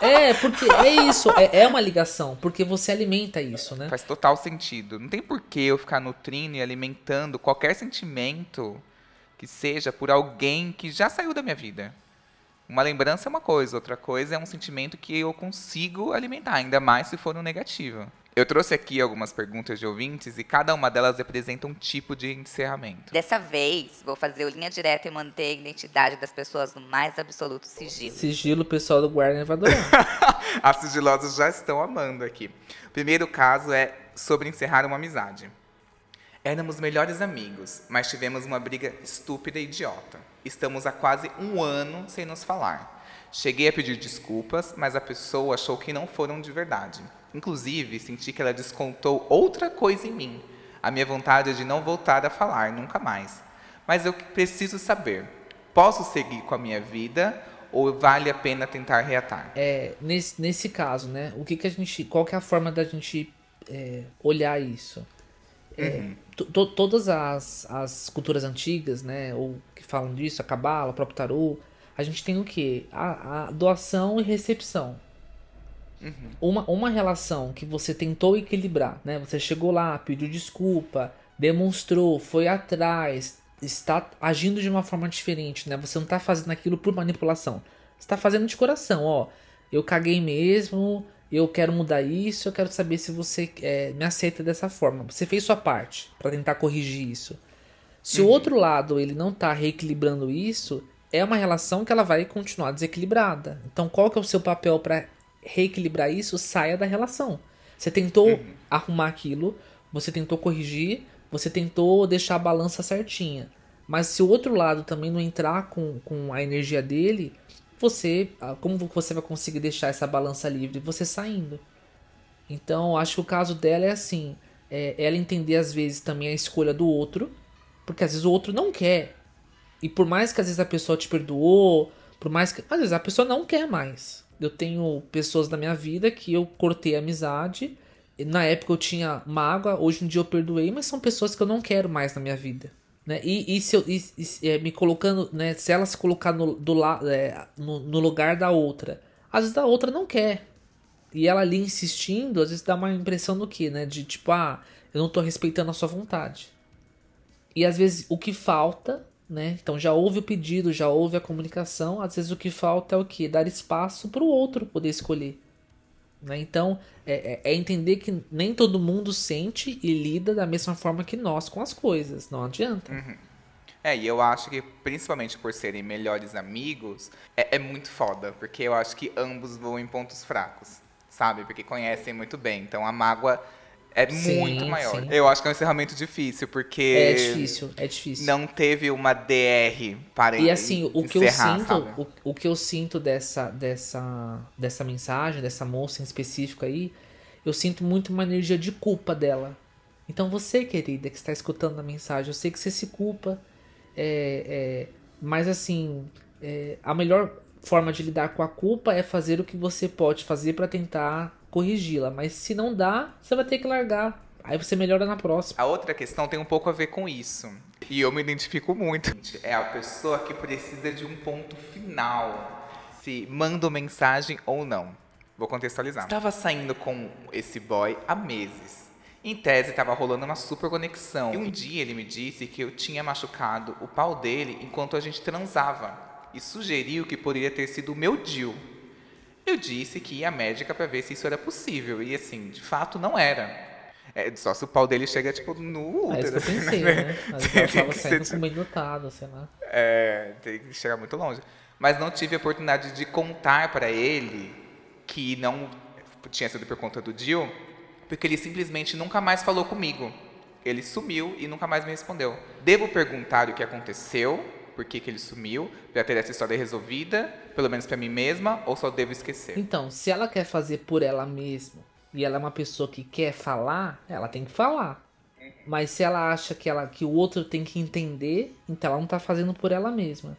É, porque é isso, é, é uma ligação, porque você alimenta isso, né? Faz total sentido. Não tem por que eu ficar nutrindo e alimentando qualquer sentimento que seja por alguém que já saiu da minha vida. Uma lembrança é uma coisa, outra coisa é um sentimento que eu consigo alimentar, ainda mais se for um negativo. Eu trouxe aqui algumas perguntas de ouvintes e cada uma delas representa um tipo de encerramento. Dessa vez, vou fazer o linha direta e manter a identidade das pessoas no mais absoluto sigilo. Sigilo, o pessoal do Guardian vai adorar. As sigilosas já estão amando aqui. O primeiro caso é sobre encerrar uma amizade. Éramos melhores amigos, mas tivemos uma briga estúpida e idiota. Estamos há quase um ano sem nos falar. Cheguei a pedir desculpas, mas a pessoa achou que não foram de verdade. Inclusive, senti que ela descontou outra coisa em mim. A minha vontade é de não voltar a falar nunca mais. Mas eu preciso saber: posso seguir com a minha vida ou vale a pena tentar reatar? É, nesse, nesse caso, né? O que que a gente, qual que é a forma da gente é, olhar isso? É, to- to- todas as, as culturas antigas, né? Ou que falam disso, a cabala, o próprio tarô, a gente tem o quê? A, a doação e recepção. Uma, uma relação que você tentou equilibrar, né? Você chegou lá, pediu desculpa, demonstrou, foi atrás, está agindo de uma forma diferente, né? Você não está fazendo aquilo por manipulação. Você está fazendo de coração, ó. Eu caguei mesmo, eu quero mudar isso, eu quero saber se você é, me aceita dessa forma. Você fez sua parte para tentar corrigir isso. Se o outro lado ele não tá reequilibrando isso, é uma relação que ela vai continuar desequilibrada. Então, qual que é o seu papel para reequilibrar isso? Saia da relação. Você tentou arrumar aquilo, você tentou corrigir, você tentou deixar a balança certinha. Mas se o outro lado também não entrar com, com a energia dele, você, ah, como você vai conseguir deixar essa balança livre? Você saindo. Então, acho que o caso dela é assim: é ela entender às vezes também a escolha do outro, porque às vezes o outro não quer. E por mais que às vezes a pessoa te perdoou, por mais que. Às vezes a pessoa não quer mais. Eu tenho pessoas na minha vida que eu cortei a amizade. Na época eu tinha mágoa, hoje em dia eu perdoei, mas são pessoas que eu não quero mais na minha vida. Né? E, e se eu e- e é, me colocando, né? Se ela se colocar no, do la, é, no, no lugar da outra, às vezes a outra não quer. E ela ali insistindo, às vezes dá uma impressão do que, né? De tipo, ah, eu não tô respeitando a sua vontade. E às vezes o que falta, né? Então já houve o pedido, já houve a comunicação, às vezes o que falta é o que? Dar espaço para o outro poder escolher. Né? Então é, é- é entender que nem todo mundo sente e lida da mesma forma que nós com as coisas. Não adianta. É, e eu acho que, principalmente por serem melhores amigos, é, é muito foda, porque eu acho que ambos vão em pontos fracos, sabe? Porque conhecem muito bem. Então a mágoa é Sim, muito maior. sim. Eu acho que é um encerramento difícil, porque É difícil, é difícil. não teve uma DR para E assim, o que eu sinto, o, o que eu sinto dessa, dessa, dessa mensagem, dessa moça em específico aí, eu sinto muito uma energia de culpa dela. Então você, querida, que está escutando a mensagem, eu sei que você se culpa, é, é, mas assim, é, a melhor forma de lidar com a culpa é fazer o que você pode fazer para tentar corrigi-la. Mas se não dá, você vai ter que largar. Aí você melhora na próxima. A outra questão tem um pouco a ver com isso. E eu me identifico muito. É a pessoa que precisa de um ponto final. Se manda mensagem ou não. Vou contextualizar. Estava saindo com esse boy há meses. Em tese, estava rolando uma super conexão. E um dia ele me disse que eu tinha machucado o pau dele enquanto a gente transava. E sugeriu que poderia ter sido o meu Dil. Eu disse que ia à médica para ver se isso era possível. E assim, de fato, não era. É, só se o pau dele chega, tipo, no É isso útero. que eu pensei, né? Vezes Tem ela tava que ser, notado, sei lá. É, tem que chegar muito longe. Mas não tive a oportunidade de contar para ele que não tinha sido por conta do Dio, porque ele simplesmente nunca mais falou comigo. Ele sumiu e nunca mais me respondeu. Devo perguntar o que aconteceu, por que, que ele sumiu, para ter essa história resolvida, pelo menos para mim mesma, ou só devo esquecer? Então, se ela quer fazer por ela mesma e ela é uma pessoa que quer falar, ela tem que falar. Mas se ela acha que, ela, que o outro tem que entender, então ela não tá fazendo por ela mesma.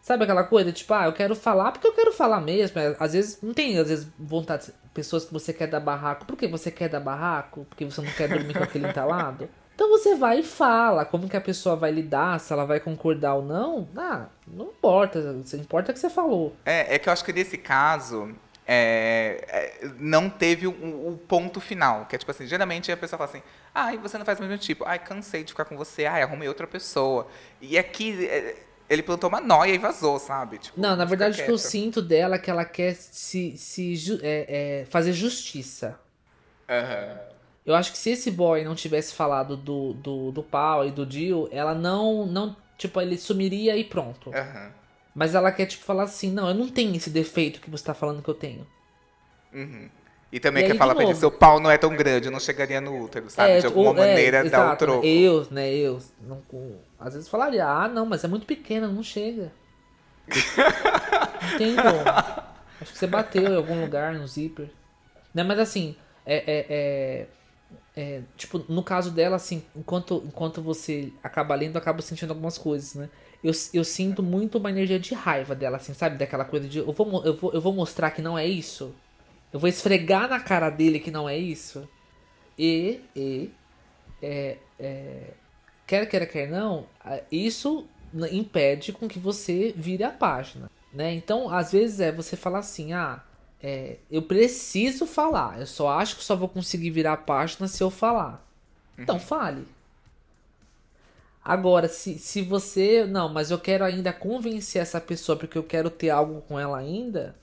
Sabe aquela coisa, tipo, ah, eu quero falar porque eu quero falar mesmo. É, Às vezes, não tem, às vezes, vontade, pessoas que você quer dar barraco. Por que você quer dar barraco? Porque você não quer dormir com aquele entalado? Então você vai e fala. Como que a pessoa vai lidar, se ela vai concordar ou não. Ah, não importa. O que importa é que você falou. É, é que eu acho que nesse caso é, é, não teve o um, um ponto final. Que é tipo assim, geralmente a pessoa fala assim, ai, você não faz o mesmo tipo, ai, cansei de ficar com você, ai, arrumei outra pessoa. E aqui é, ele plantou uma noia e vazou, sabe? Tipo, Não, na verdade o que eu sinto dela é que ela quer se, se é, é, fazer justiça. Aham. Eu acho que se esse boy não tivesse falado do, do, do pau e do Dio, ela não, não. Tipo, ele sumiria e pronto. Aham. Mas ela quer, tipo, falar assim: não, eu não tenho esse defeito que você tá falando que eu tenho. Uhum. E também E quer aí, falar pra ele, novo- seu pau não é tão grande, eu não chegaria no útero, sabe? de alguma ou- é, maneira dar o exato, troco. Eu, né, eu. Não, às vezes falaria: ah, não, mas é muito pequena, não chega. não tem como. Acho que você bateu em algum lugar no zíper. Né, mas assim, é, é, é- é, tipo, no caso dela, assim, enquanto, enquanto você acaba lendo, eu acabo sentindo algumas coisas, né? Eu, eu sinto muito uma energia de raiva dela, assim, sabe? Daquela coisa de eu vou, eu, vou, eu vou mostrar que não é isso. Eu vou esfregar na cara dele que não é isso. E, e é, é, quer quer não, isso impede com que você vire a página, né? Então, às vezes é você falar assim, ah, é, eu preciso falar, eu só acho que só vou conseguir virar a página se eu falar. Então, fale. Agora, se, se você, não, mas eu quero ainda convencer essa pessoa porque eu quero ter algo com ela ainda,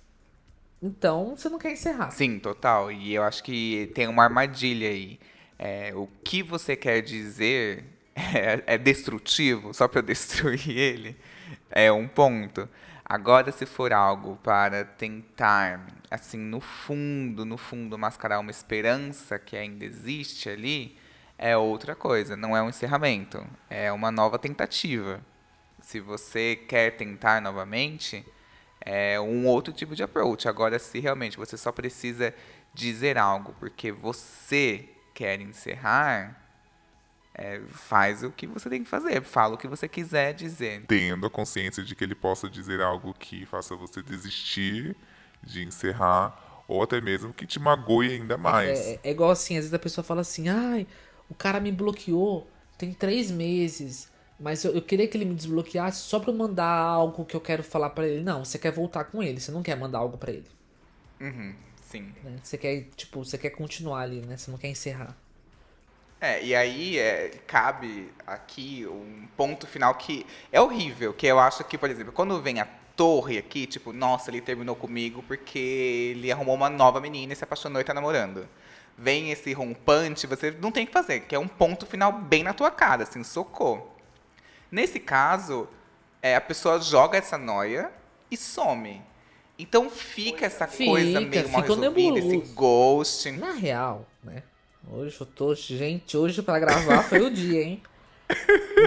então você não quer encerrar. Sim, total. E eu acho que tem uma armadilha aí. É, o que você quer dizer é, é destrutivo, só para eu destruir ele, é um ponto. Agora, se for algo para tentar, assim, no fundo, no fundo, mascarar uma esperança que ainda existe ali, é outra coisa. Não é um encerramento, é uma nova tentativa. Se você quer tentar novamente, é um outro tipo de approach. Agora, se realmente você só precisa dizer algo porque você quer encerrar, é, faz o que você tem que fazer. Fala o que você quiser dizer. Tendo a consciência de que ele possa dizer algo que faça você desistir de encerrar, ou até mesmo que te magoe ainda mais. É, é igual assim, às vezes a pessoa fala assim, ai, o cara me bloqueou tem três meses, mas eu, eu queria que ele me desbloqueasse só pra eu mandar algo que eu quero falar pra ele. Não, você quer voltar com ele, você não quer mandar algo pra ele. Uhum, sim. né? Você quer, tipo, você quer continuar ali, né? Você não quer encerrar. É, e aí é, cabe aqui um ponto final que é horrível, que eu acho que, por exemplo, quando vem a torre aqui, tipo, nossa, ele terminou comigo porque ele arrumou uma nova menina e se apaixonou e tá namorando. Vem esse rompante, você não tem o que fazer, que é um ponto final bem na tua cara, assim, socou. Nesse caso, é, a pessoa joga essa noia e some. Então fica essa coisa Fica, meio mal resolvida, esse ghosting. Na real, né? Hoje eu tô. Gente, hoje pra gravar foi o dia, hein?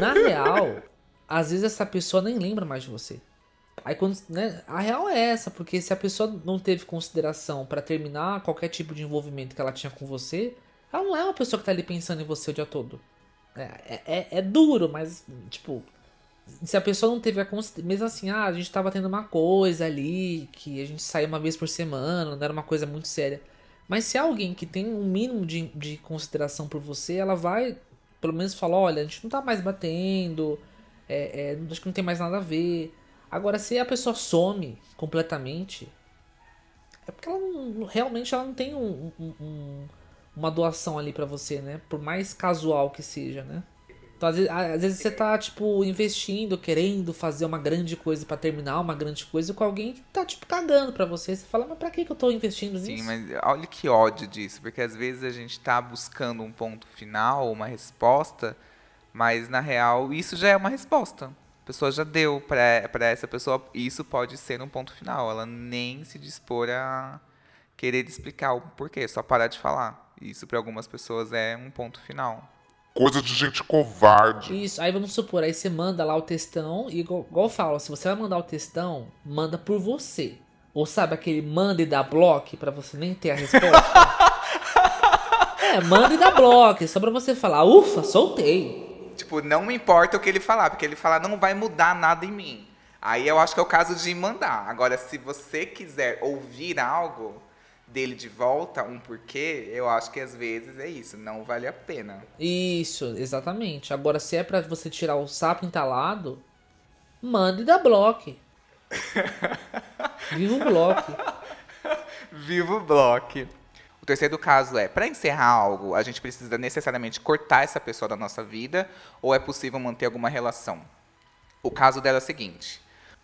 Na real, às vezes essa pessoa nem lembra mais de você. Aí quando, né, a real é essa, porque se a pessoa não teve consideração pra terminar qualquer tipo de envolvimento que ela tinha com você, ela não é uma pessoa que tá ali pensando em você o dia todo. É, é, é- é duro, mas, tipo, se a pessoa não teve a consideração, mesmo assim, ah, a gente tava tendo uma coisa ali, que a gente saía uma vez por semana, não era uma coisa muito séria. Mas se alguém que tem um mínimo de, de consideração por você, ela vai pelo menos falar, olha, a gente não tá mais batendo, é, é, acho que não tem mais nada a ver. Agora, se a pessoa some completamente, é porque ela não, realmente ela não tem um, um, um, uma doação ali para você, né? Por mais casual que seja, né? Então, às vezes, às vezes, você tá, tipo, investindo, querendo fazer uma grande coisa para terminar uma grande coisa com alguém que tá, tipo, cagando pra você. Você fala, mas pra que, que eu tô investindo nisso? Sim, mas olha que ódio disso, porque às vezes a gente tá buscando um ponto final, uma resposta, mas na real isso já é uma resposta. A pessoa já deu para essa pessoa, isso pode ser um ponto final. Ela nem se dispor a querer explicar o porquê, só parar de falar. Isso para algumas pessoas é um ponto final. Coisa de gente covarde. Isso, aí vamos supor, aí você manda lá o textão, e igual, igual eu falo, se você vai mandar o textão, manda por você. Ou sabe aquele manda e dá bloco pra você nem ter a resposta? é, manda e dá bloco, só pra você falar, ufa, soltei. Tipo, não me importa o que ele falar, porque ele falar não vai mudar nada em mim. Aí eu acho que é o caso de mandar. Agora, se você quiser ouvir algo, dele de volta, um porquê, eu acho que às vezes é isso, não vale a pena. Isso, exatamente. Agora, se é para você tirar o sapo entalado, mande da bloco. Viva o bloco. Viva o bloco. O terceiro caso é, para encerrar algo, a gente precisa necessariamente cortar essa pessoa da nossa vida ou é possível manter alguma relação? O caso dela é o seguinte: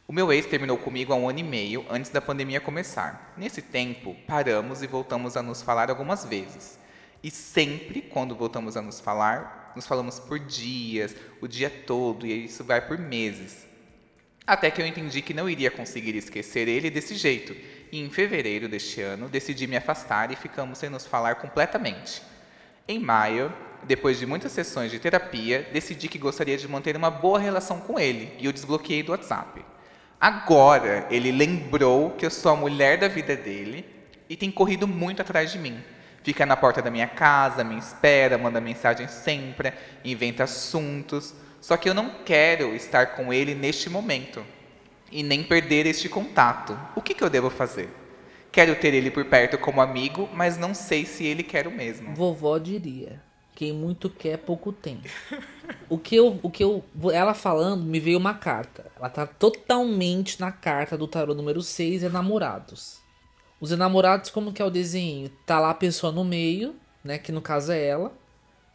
o meu ex terminou comigo há um ano e meio antes da pandemia começar. Nesse tempo, paramos e voltamos a nos falar algumas vezes. E sempre, quando voltamos a nos falar, nos falamos por dias, o dia todo, e isso vai por meses. Até que eu entendi que não iria conseguir esquecer ele desse jeito, e em fevereiro deste ano decidi me afastar e ficamos sem nos falar completamente. Em maio, depois de muitas sessões de terapia, decidi que gostaria de manter uma boa relação com ele e o desbloqueei do WhatsApp. Agora ele lembrou que eu sou a mulher da vida dele e tem corrido muito atrás de mim. Fica na porta da minha casa, me espera, manda mensagem sempre, inventa assuntos. Só que eu não quero estar com ele neste momento e nem perder este contato. O que, que eu devo fazer? Quero ter ele por perto como amigo, mas não sei se ele quer o mesmo. Vovó diria: quem muito quer, pouco tem. O que eu, o que eu, ela falando, me veio uma carta. Ela tá totalmente na carta do tarô número 6, é namorados. Os enamorados, como que é o desenho? Tá lá a pessoa no meio, né, que no caso é ela.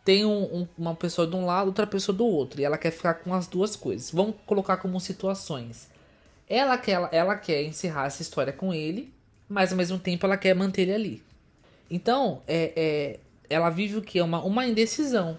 Tem um, um, uma pessoa de um lado, outra pessoa do outro, e ela quer ficar com as duas coisas. Vamos colocar como situações. Ela quer, ela, ela quer encerrar essa história com ele, mas ao mesmo tempo ela quer manter ele ali. Então, é, é ela vive o que? Uma, uma indecisão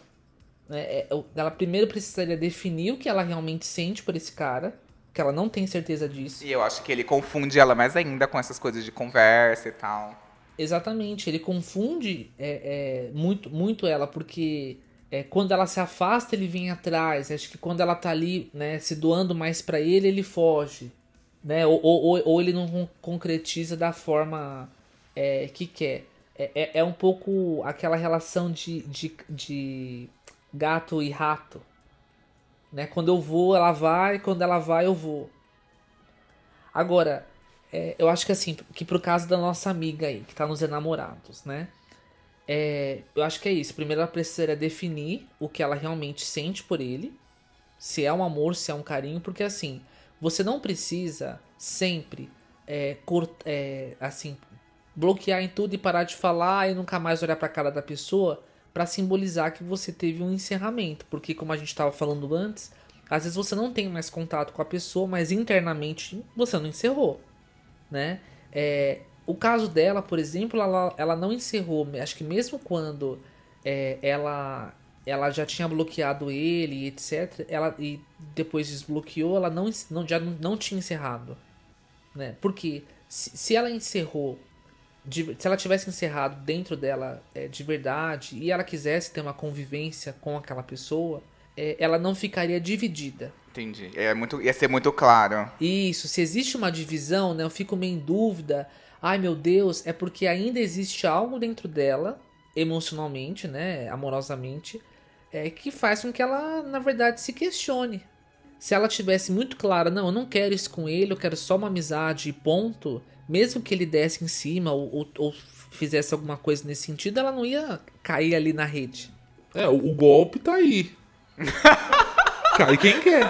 né? É, ela primeiro precisaria definir o que ela realmente sente por esse cara, que ela não tem certeza disso. E eu acho que ele confunde ela mais ainda com essas coisas de conversa e tal. Exatamente, ele confunde é, é, muito, muito ela, porque é, quando ela se afasta, ele vem atrás. Acho que quando ela tá ali, né, se doando mais para ele, ele foge. Né? Ou, ou, ou ele não concretiza da forma é, que quer. É, é, é, um pouco aquela relação de, de, de gato e rato. Né? Quando eu vou, ela vai, quando ela vai, eu vou. Agora, é, eu acho que assim, que pro caso da nossa amiga aí, que tá nos enamorados, né? É, eu acho que é isso. Primeiro ela precisaria definir o que ela realmente sente por ele. Se é um amor, se é um carinho, porque assim, você não precisa sempre é, é, assim, bloquear em tudo e parar de falar e nunca mais olhar pra cara da pessoa para simbolizar que você teve um encerramento, porque como a gente estava falando antes, às vezes você não tem mais contato com a pessoa, mas internamente você não encerrou, né? É, o caso dela, por exemplo, ela, ela não encerrou, acho que mesmo quando é, ela ela já tinha bloqueado ele, etc. Ela e depois desbloqueou, ela não, não já não, não tinha encerrado, né? Porque se, se ela encerrou de, se ela tivesse encerrado dentro dela é, de verdade e ela quisesse ter uma convivência com aquela pessoa, é, ela não ficaria dividida. Entendi. É muito, ia ser muito claro. Isso. Se existe uma divisão, né, eu fico meio em dúvida. Ai meu Deus, é porque ainda existe algo dentro dela, emocionalmente, né, amorosamente, é, que faz com que ela, na verdade, se questione. Se ela tivesse muito clara, não, eu não quero isso com ele, eu quero só uma amizade, ponto mesmo que ele desse em cima ou, ou, ou fizesse alguma coisa nesse sentido, ela não ia cair ali na rede. É, o, o golpe tá aí. Cai quem quer.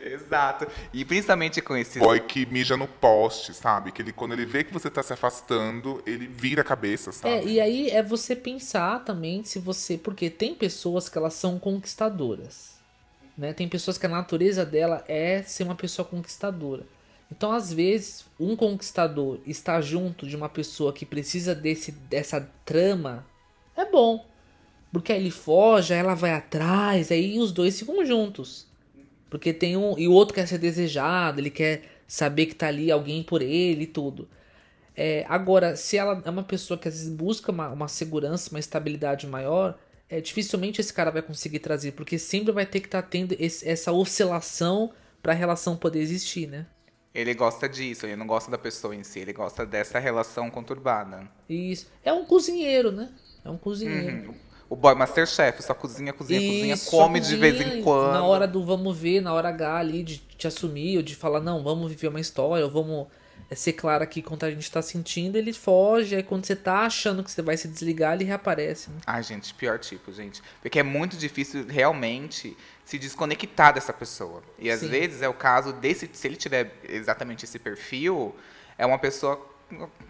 Exato. E principalmente com esse. Boy que mija no poste, sabe? Que ele, quando ele vê que você tá se afastando, ele vira a cabeça, sabe? É, e aí é você pensar também se você. Porque tem pessoas que elas são conquistadoras. Né? Tem pessoas que a natureza dela é ser uma pessoa conquistadora. Então, às vezes, um conquistador estar junto de uma pessoa que precisa desse, dessa trama é bom. Porque aí ele foge, aí ela vai atrás, aí os dois ficam juntos. Porque tem um. E o outro quer ser desejado, ele quer saber que tá ali alguém por ele e tudo. É, agora, se ela é uma pessoa que às vezes busca uma, uma segurança, uma estabilidade maior, é, dificilmente esse cara vai conseguir trazer, porque sempre vai ter que estar tá tendo esse, essa oscilação para a relação poder existir, né? Ele gosta disso, ele não gosta da pessoa em si, ele gosta dessa relação conturbada. Isso. É um cozinheiro, né? É um cozinheiro. Uhum. O boy Masterchef só cozinha, cozinha, Isso, cozinha, come cozinha, de vez em quando. Na hora do vamos ver, na hora H ali, de te assumir, ou de falar, não, vamos viver uma história, ou vamos é, ser claro aqui quanto a gente tá sentindo, ele foge, aí quando você tá achando que você vai se desligar, ele reaparece. Né? Ai, gente, pior tipo, gente. Porque é muito difícil realmente se desconectar dessa pessoa. E às Sim. vezes é o caso desse, se ele tiver exatamente esse perfil, é uma pessoa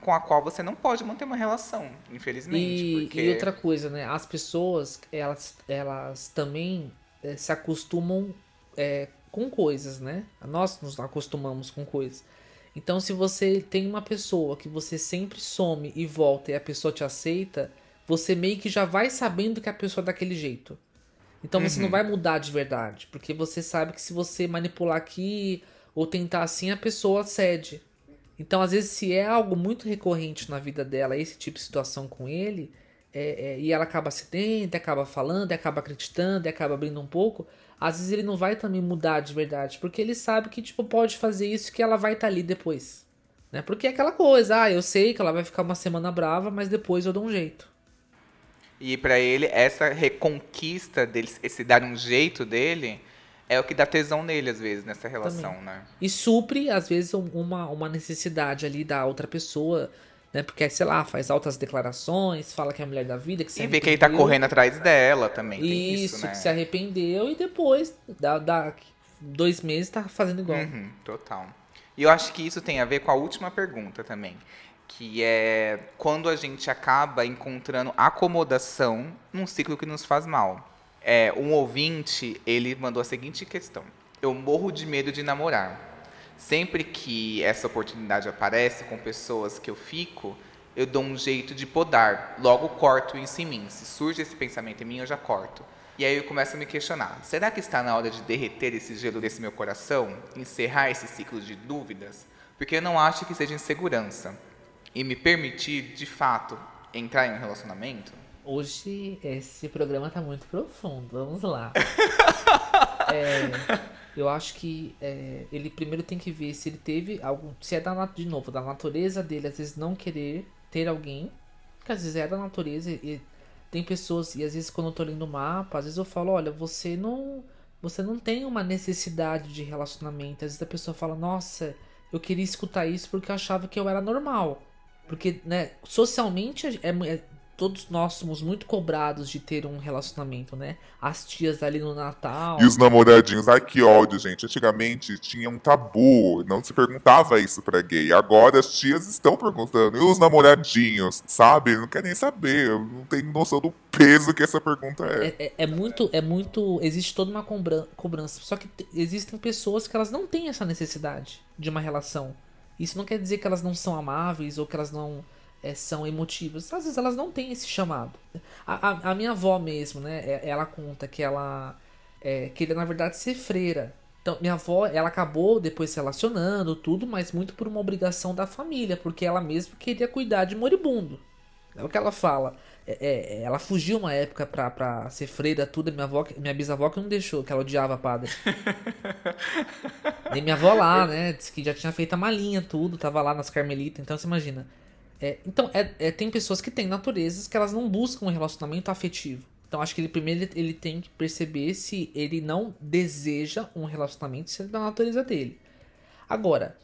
com a qual você não pode manter uma relação, infelizmente. E, porque... e outra coisa, né? As pessoas, elas, elas também é, se acostumam é, com coisas, né? Nós nos acostumamos com coisas. Então, se você tem uma pessoa que você sempre some e volta e a pessoa te aceita, você meio que já vai sabendo que a pessoa é daquele jeito. Então, você não vai mudar de verdade, porque você sabe que se você manipular aqui ou tentar assim, a pessoa cede. Então, às vezes, se é algo muito recorrente na vida dela, esse tipo de situação com ele, é, é, e ela acaba cedendo, acaba falando, acaba acreditando, acaba abrindo um pouco, às vezes ele não vai também mudar de verdade, porque ele sabe que, tipo, pode fazer isso que ela vai estar tá ali depois. Né? Porque é aquela coisa, ah, eu sei que ela vai ficar uma semana brava, mas depois eu dou um jeito. E para ele, essa reconquista dele, esse dar um jeito dele, é o que dá tesão nele, às vezes, nessa relação, Também. né? E supre, às vezes, uma, uma necessidade ali da outra pessoa, né? Porque, sei lá, faz altas declarações, fala que é a mulher da vida, que se E vê que ele tá correndo atrás dela também. Isso, isso, né? que se arrependeu e depois, dá, dá dois meses, tá fazendo igual. Uhum, total. E eu acho que isso tem a ver com a última pergunta também. Que é quando a gente acaba encontrando acomodação num ciclo que nos faz mal. É, um ouvinte, ele mandou a seguinte questão. Eu morro de medo de namorar. Sempre que essa oportunidade aparece com pessoas que eu fico, eu dou um jeito de podar. Logo corto isso em mim. Se surge esse pensamento em mim, eu já corto. E aí eu começo a me questionar: será que está na hora de derreter esse gelo desse meu coração? Encerrar esse ciclo de dúvidas? Porque eu não acho que seja insegurança. E me permitir, de fato, entrar em um relacionamento? Hoje esse programa tá muito profundo, vamos lá. É, eu acho que é, ele primeiro tem que ver se ele teve algum. Se é da de novo, da natureza dele, às vezes não querer ter alguém. Que às vezes é da natureza. E tem pessoas, e às vezes quando eu tô lendo o mapa, às vezes eu falo, olha, você não. Você não tem uma necessidade de relacionamento. Às vezes a pessoa fala, nossa, eu queria escutar isso porque eu achava que eu era normal. Porque, né, socialmente é, é- todos nós somos muito cobrados de ter um relacionamento, né? As tias ali no Natal. E os namoradinhos, ai que ódio, gente. Antigamente tinha um tabu, não se perguntava isso pra gay. Agora as tias estão perguntando. E os namoradinhos, sabe? Não querem saber. Eu não tenho noção do peso que essa pergunta é. É, é- é muito, é muito. Existe toda uma cobran- cobrança. Só que te- existem pessoas que elas não têm essa necessidade de uma relação. Isso não quer dizer que elas não são amáveis ou que elas não é, são emotivas. Às vezes elas não têm esse chamado. A, a- a minha avó mesmo, né? é- Ela conta que ela é, queria, na verdade, ser freira. Então, minha avó, ela acabou depois se relacionando, tudo, mas muito por uma obrigação da família, porque ela mesma queria cuidar de moribundo. É o que ela fala. É, é, ela fugiu uma época pra, pra ser freira, tudo. Minha, avó, minha bisavó que não deixou, que ela odiava padre. Nem minha avó lá, né? Disse que já tinha feito a malinha, tudo. Tava lá nas Carmelitas. Então você imagina. É, então, é, é, tem pessoas que têm naturezas que elas não buscam um relacionamento afetivo. Então, acho que ele primeiro ele, tem que perceber se ele não deseja um relacionamento, se é da natureza dele. Agora,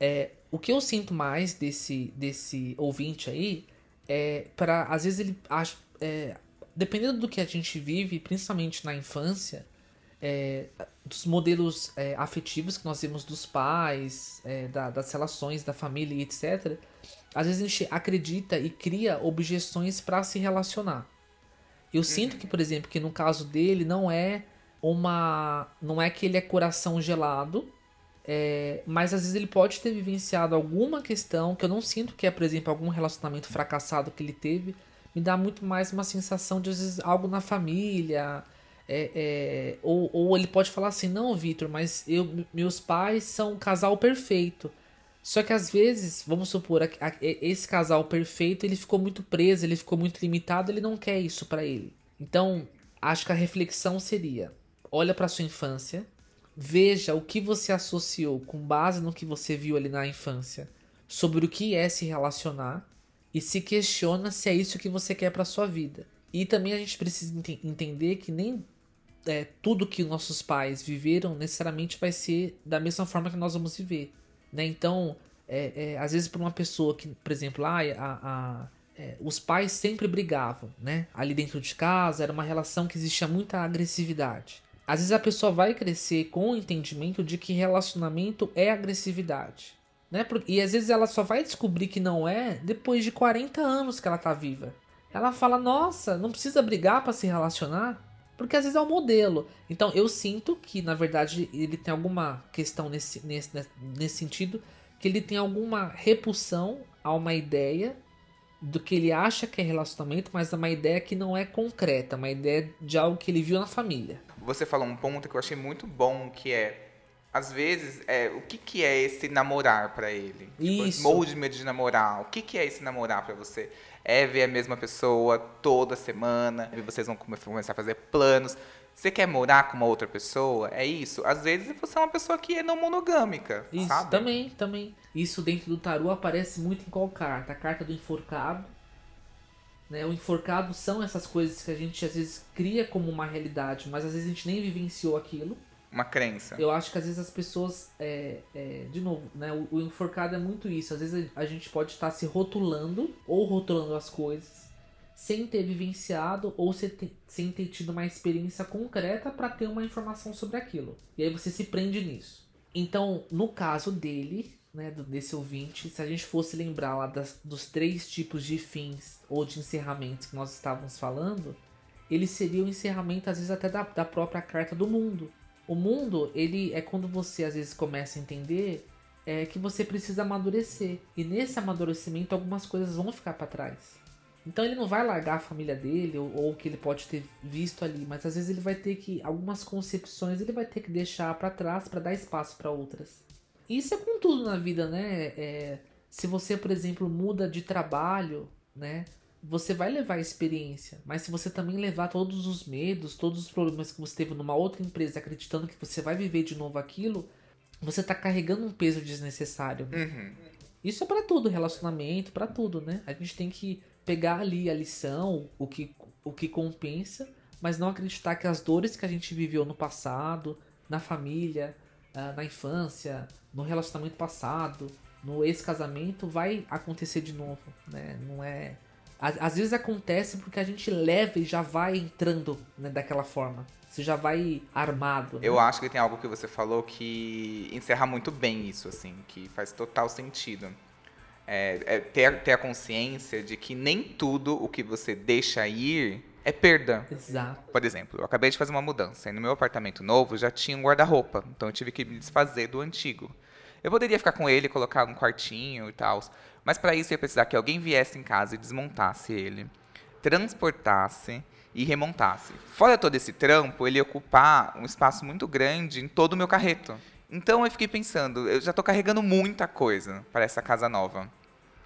é, o que eu sinto mais desse, desse ouvinte aí é para às vezes ele acha, é, dependendo do que a gente vive, principalmente na infância, é, dos modelos é, afetivos que nós vemos dos pais, é, da, das relações da família etc. Às vezes a gente acredita e cria objeções para se relacionar. Eu sinto que, por exemplo, que no caso dele não é uma, não é que ele é coração gelado, é, mas às vezes ele pode ter vivenciado alguma questão que eu não sinto que é, por exemplo, algum relacionamento fracassado que ele teve. Me dá muito mais uma sensação de às vezes algo na família. É, é, ou, ou ele pode falar assim: Não, Vitor, mas eu, meus pais são um casal perfeito. Só que às vezes, vamos supor, a, a, esse casal perfeito ele ficou muito preso, ele ficou muito limitado, ele não quer isso para ele. Então, acho que a reflexão seria: olha para sua infância, Veja o que você associou com base no que você viu ali na infância sobre o que é se relacionar e se questiona se é isso que você quer para sua vida. E também a gente precisa ent entender que nem é, tudo que nossos pais viveram necessariamente vai ser da mesma forma que nós vamos viver. Né? Então, é, é, às vezes, para uma pessoa que, por exemplo, a, a, é, os pais sempre brigavam né? ali dentro de casa, era uma relação que existia muita agressividade. Às vezes a pessoa vai crescer com o entendimento de que relacionamento é agressividade. Né? E às vezes ela só vai descobrir que não é depois de 40 anos que ela tá viva. Ela fala: "Nossa, não precisa brigar para se relacionar", porque às vezes é o um modelo. Então eu sinto que na verdade ele tem alguma questão nesse, nesse, nesse sentido, que ele tem alguma repulsão a uma ideia do que ele acha que é relacionamento, mas é uma ideia que não é concreta, uma ideia de algo que ele viu na família você falou um ponto que eu achei muito bom, que é às vezes, é, o que, que é esse namorar para ele? Tipo, Isso. morro de medo de namorar. O que, que é esse namorar para você? É ver a mesma pessoa toda semana, e vocês vão começar a fazer planos. Você quer morar com uma outra pessoa? É isso? Às vezes você é uma pessoa que é não monogâmica, isso, sabe? também, também. Isso dentro do tarô aparece muito em qual carta? A carta do enforcado, né? O enforcado são essas coisas que a gente às vezes cria como uma realidade, mas às vezes a gente nem vivenciou aquilo. Uma crença. Eu acho que às vezes as pessoas, é, é, de novo, né? O, o, enforcado é muito isso. Às vezes a, gente pode estar se rotulando ou rotulando as coisas sem ter vivenciado ou sem ter, sem ter tido uma experiência concreta para ter uma informação sobre aquilo. E aí você se prende nisso. Então, no caso dele, né, desse ouvinte, se a gente fosse lembrar lá das, dos três tipos de fins ou de encerramentos que nós estávamos falando, ele seria o encerramento, às vezes, até da, da própria carta do mundo. O mundo, ele é quando você às vezes começa a entender é, que você precisa amadurecer. E nesse amadurecimento, algumas coisas vão ficar para trás. Então ele não vai largar a família dele ou, o que ele pode ter visto ali, mas às vezes ele vai ter que algumas concepções ele vai ter que deixar para trás para dar espaço para outras. Isso é com tudo na vida, né? É, se você, por exemplo, muda de trabalho, né? Você vai levar a experiência, mas se você também levar todos os medos, todos os problemas que você teve numa outra empresa, acreditando que você vai viver de novo aquilo, você tá carregando um peso desnecessário. Uhum. Isso é para tudo, relacionamento, para tudo, né? A gente tem que pegar ali a lição, o que, o que compensa, mas não acreditar que as dores que a gente viveu no passado, na família, ah, na infância, no relacionamento passado, no ex-casamento, vai acontecer de novo, né? Não é... Às, às, vezes acontece porque a gente leva e já vai entrando né, daquela forma. Você já vai armado. Né? Eu acho que tem algo que você falou que encerra muito bem isso, assim, que faz total sentido. É, é ter, ter a consciência de que nem tudo o que você deixa ir é perda. Exato. Por exemplo, eu acabei de fazer uma mudança e no meu apartamento novo já tinha um guarda-roupa, então eu tive que me desfazer do antigo. Eu poderia ficar com ele, colocar um quartinho e tal, mas para isso ia precisar que alguém viesse em casa e desmontasse ele, transportasse e remontasse. Fora todo esse trampo, ele ia ocupar um espaço muito grande em todo o meu carreto. Então eu fiquei pensando, eu já estou carregando muita coisa para essa casa nova.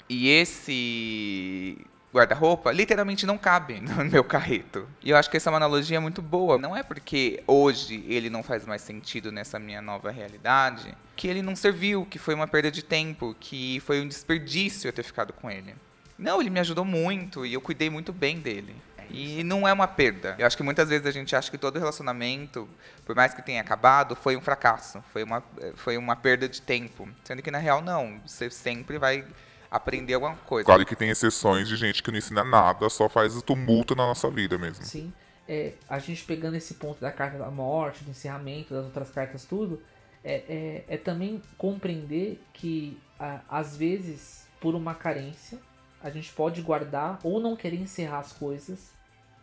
E esse guarda-roupa literalmente não cabe no meu carreto. E eu acho que essa é uma analogia muito boa. Não é porque hoje ele não faz mais sentido nessa minha nova realidade que ele não serviu, que foi uma perda de tempo, que foi um desperdício eu ter ficado com ele. Não, ele me ajudou muito e eu cuidei muito bem dele. E não é uma perda. Eu acho que muitas vezes a gente acha que todo relacionamento, por mais que tenha acabado, foi um fracasso, foi uma, foi uma perda de tempo. Sendo que na real não. Você sempre vai aprender alguma coisa. Claro que tem exceções de gente que não ensina nada, só faz tumulto na nossa vida mesmo. Sim. É, a gente pegando esse ponto da carta da morte, do encerramento, das outras cartas, tudo, é, é, é também compreender que, a, às vezes, por uma carência, a gente pode guardar ou não querer encerrar as coisas,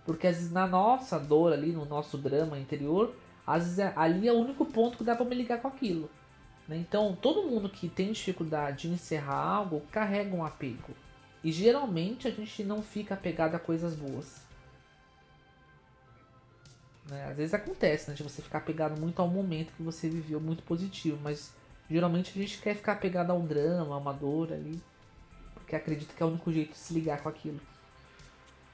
porque às vezes na nossa dor ali, no nosso drama interior, às vezes é- ali é o único ponto que dá pra me ligar com aquilo. Né? Então, todo mundo que tem dificuldade de encerrar algo carrega um apego. E geralmente a gente não fica apegado a coisas boas. Né? Às vezes acontece, né? De você ficar apegado muito ao momento que você viveu muito positivo, mas geralmente a gente quer ficar apegado a um drama, a uma dor ali, porque acredita que é o único jeito de se ligar com aquilo.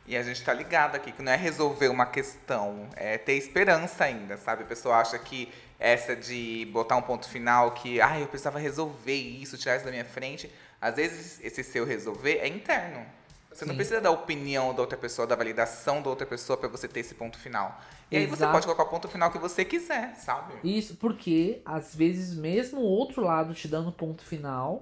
E a gente tá ligado aqui que não é resolver uma questão, é ter esperança ainda, sabe? A pessoa acha que essa de botar um ponto final, que ah, eu precisava resolver isso, tirar isso da minha frente. Às vezes esse seu resolver é interno. Você não Sim. precisa da opinião da outra pessoa, da validação da outra pessoa para você ter esse ponto final. E aí você Exato. pode colocar o ponto final que você quiser, sabe? Isso porque, às vezes, mesmo o outro lado te dando ponto final,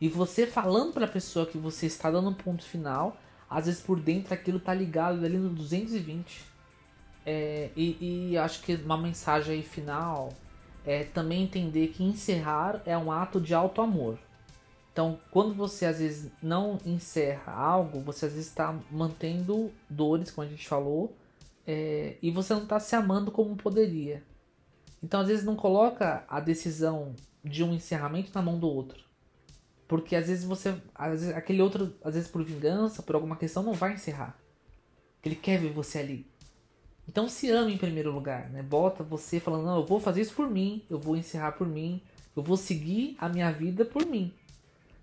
e você falando pra pessoa que você está dando um ponto final, às vezes por dentro aquilo tá ligado ali no 220. É, e, e acho que uma mensagem aí final é também entender que encerrar é um ato de alto amor. Então, quando você às vezes não encerra algo, você às vezes está mantendo dores, como a gente falou, é, e você não está se amando como poderia. Então, às vezes, não coloca a decisão de um encerramento na mão do outro. Porque às vezes você. Às vezes, aquele outro, às vezes por vingança, por alguma questão, não vai encerrar. Ele quer ver você ali. Então se ame em primeiro lugar, né? Bota você falando, não, eu vou fazer isso por mim, eu vou encerrar por mim, eu vou seguir a minha vida por mim.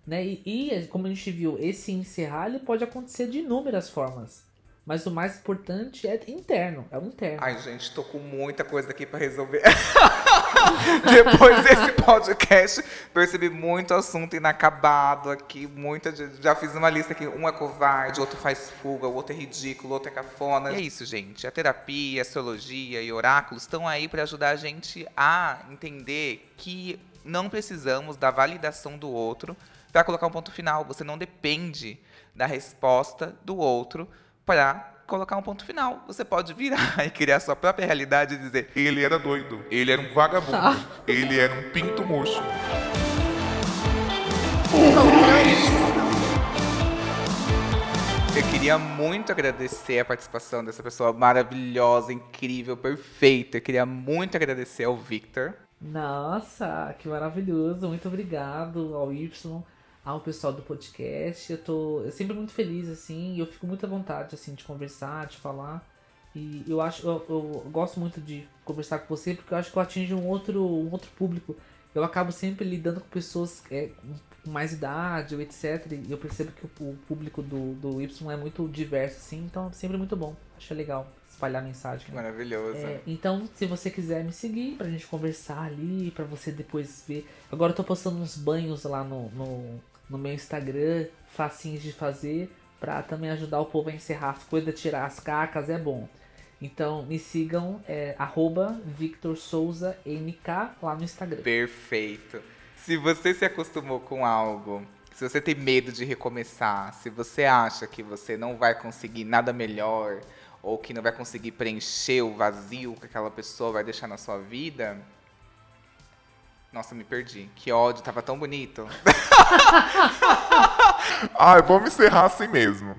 Né? E, e, como a gente viu, esse encerrar ele pode acontecer de inúmeras formas. Mas o mais importante é interno, é o interno. Ai, gente, tô com muita coisa aqui pra resolver. Depois desse podcast, percebi muito assunto inacabado aqui. Muita, já fiz uma lista aqui. Um é covarde, outro faz fuga, o outro é ridículo, o outro é cafona. E é isso, gente. A terapia, a astrologia e oráculos estão aí para ajudar a gente a entender que não precisamos da validação do outro para colocar um ponto final. Você não depende da resposta do outro para colocar um ponto final. Você pode virar e criar sua própria realidade e dizer: Ele era doido, ele era um vagabundo, ele era um pinto murcho. Eu queria muito agradecer a participação dessa pessoa maravilhosa, incrível, perfeita. Eu queria muito agradecer ao Victor. Nossa, que maravilhoso. Muito obrigado ao Y, ao pessoal do podcast. Eu tô eu sempre muito feliz, assim, e eu fico muito à vontade, assim, de conversar, de falar. E eu acho, eu, eu gosto muito de conversar com você, porque eu acho que eu atingo um outro, um outro público. Eu acabo sempre lidando com pessoas é, com mais idade, ou etc. E eu percebo que o, o público do, do Y é muito diverso, assim, então é sempre muito bom. Acho legal espalhar mensagem. né? Maravilhosa. É, então, se você quiser me seguir pra gente conversar ali, pra você depois ver. Agora eu tô postando uns banhos lá no, no, no meu Instagram, facinhos de fazer, pra também ajudar o povo a encerrar as coisas, tirar as cacas, é bom. Então me sigam, é, arroba Victor Souza MK lá no Instagram. Perfeito. Se você se acostumou com algo, se você tem medo de recomeçar, se você acha que você não vai conseguir nada melhor, ou que não vai conseguir preencher o vazio que aquela pessoa vai deixar na sua vida. Nossa, me perdi. Que ódio, tava tão bonito. Ai, vamos encerrar assim mesmo.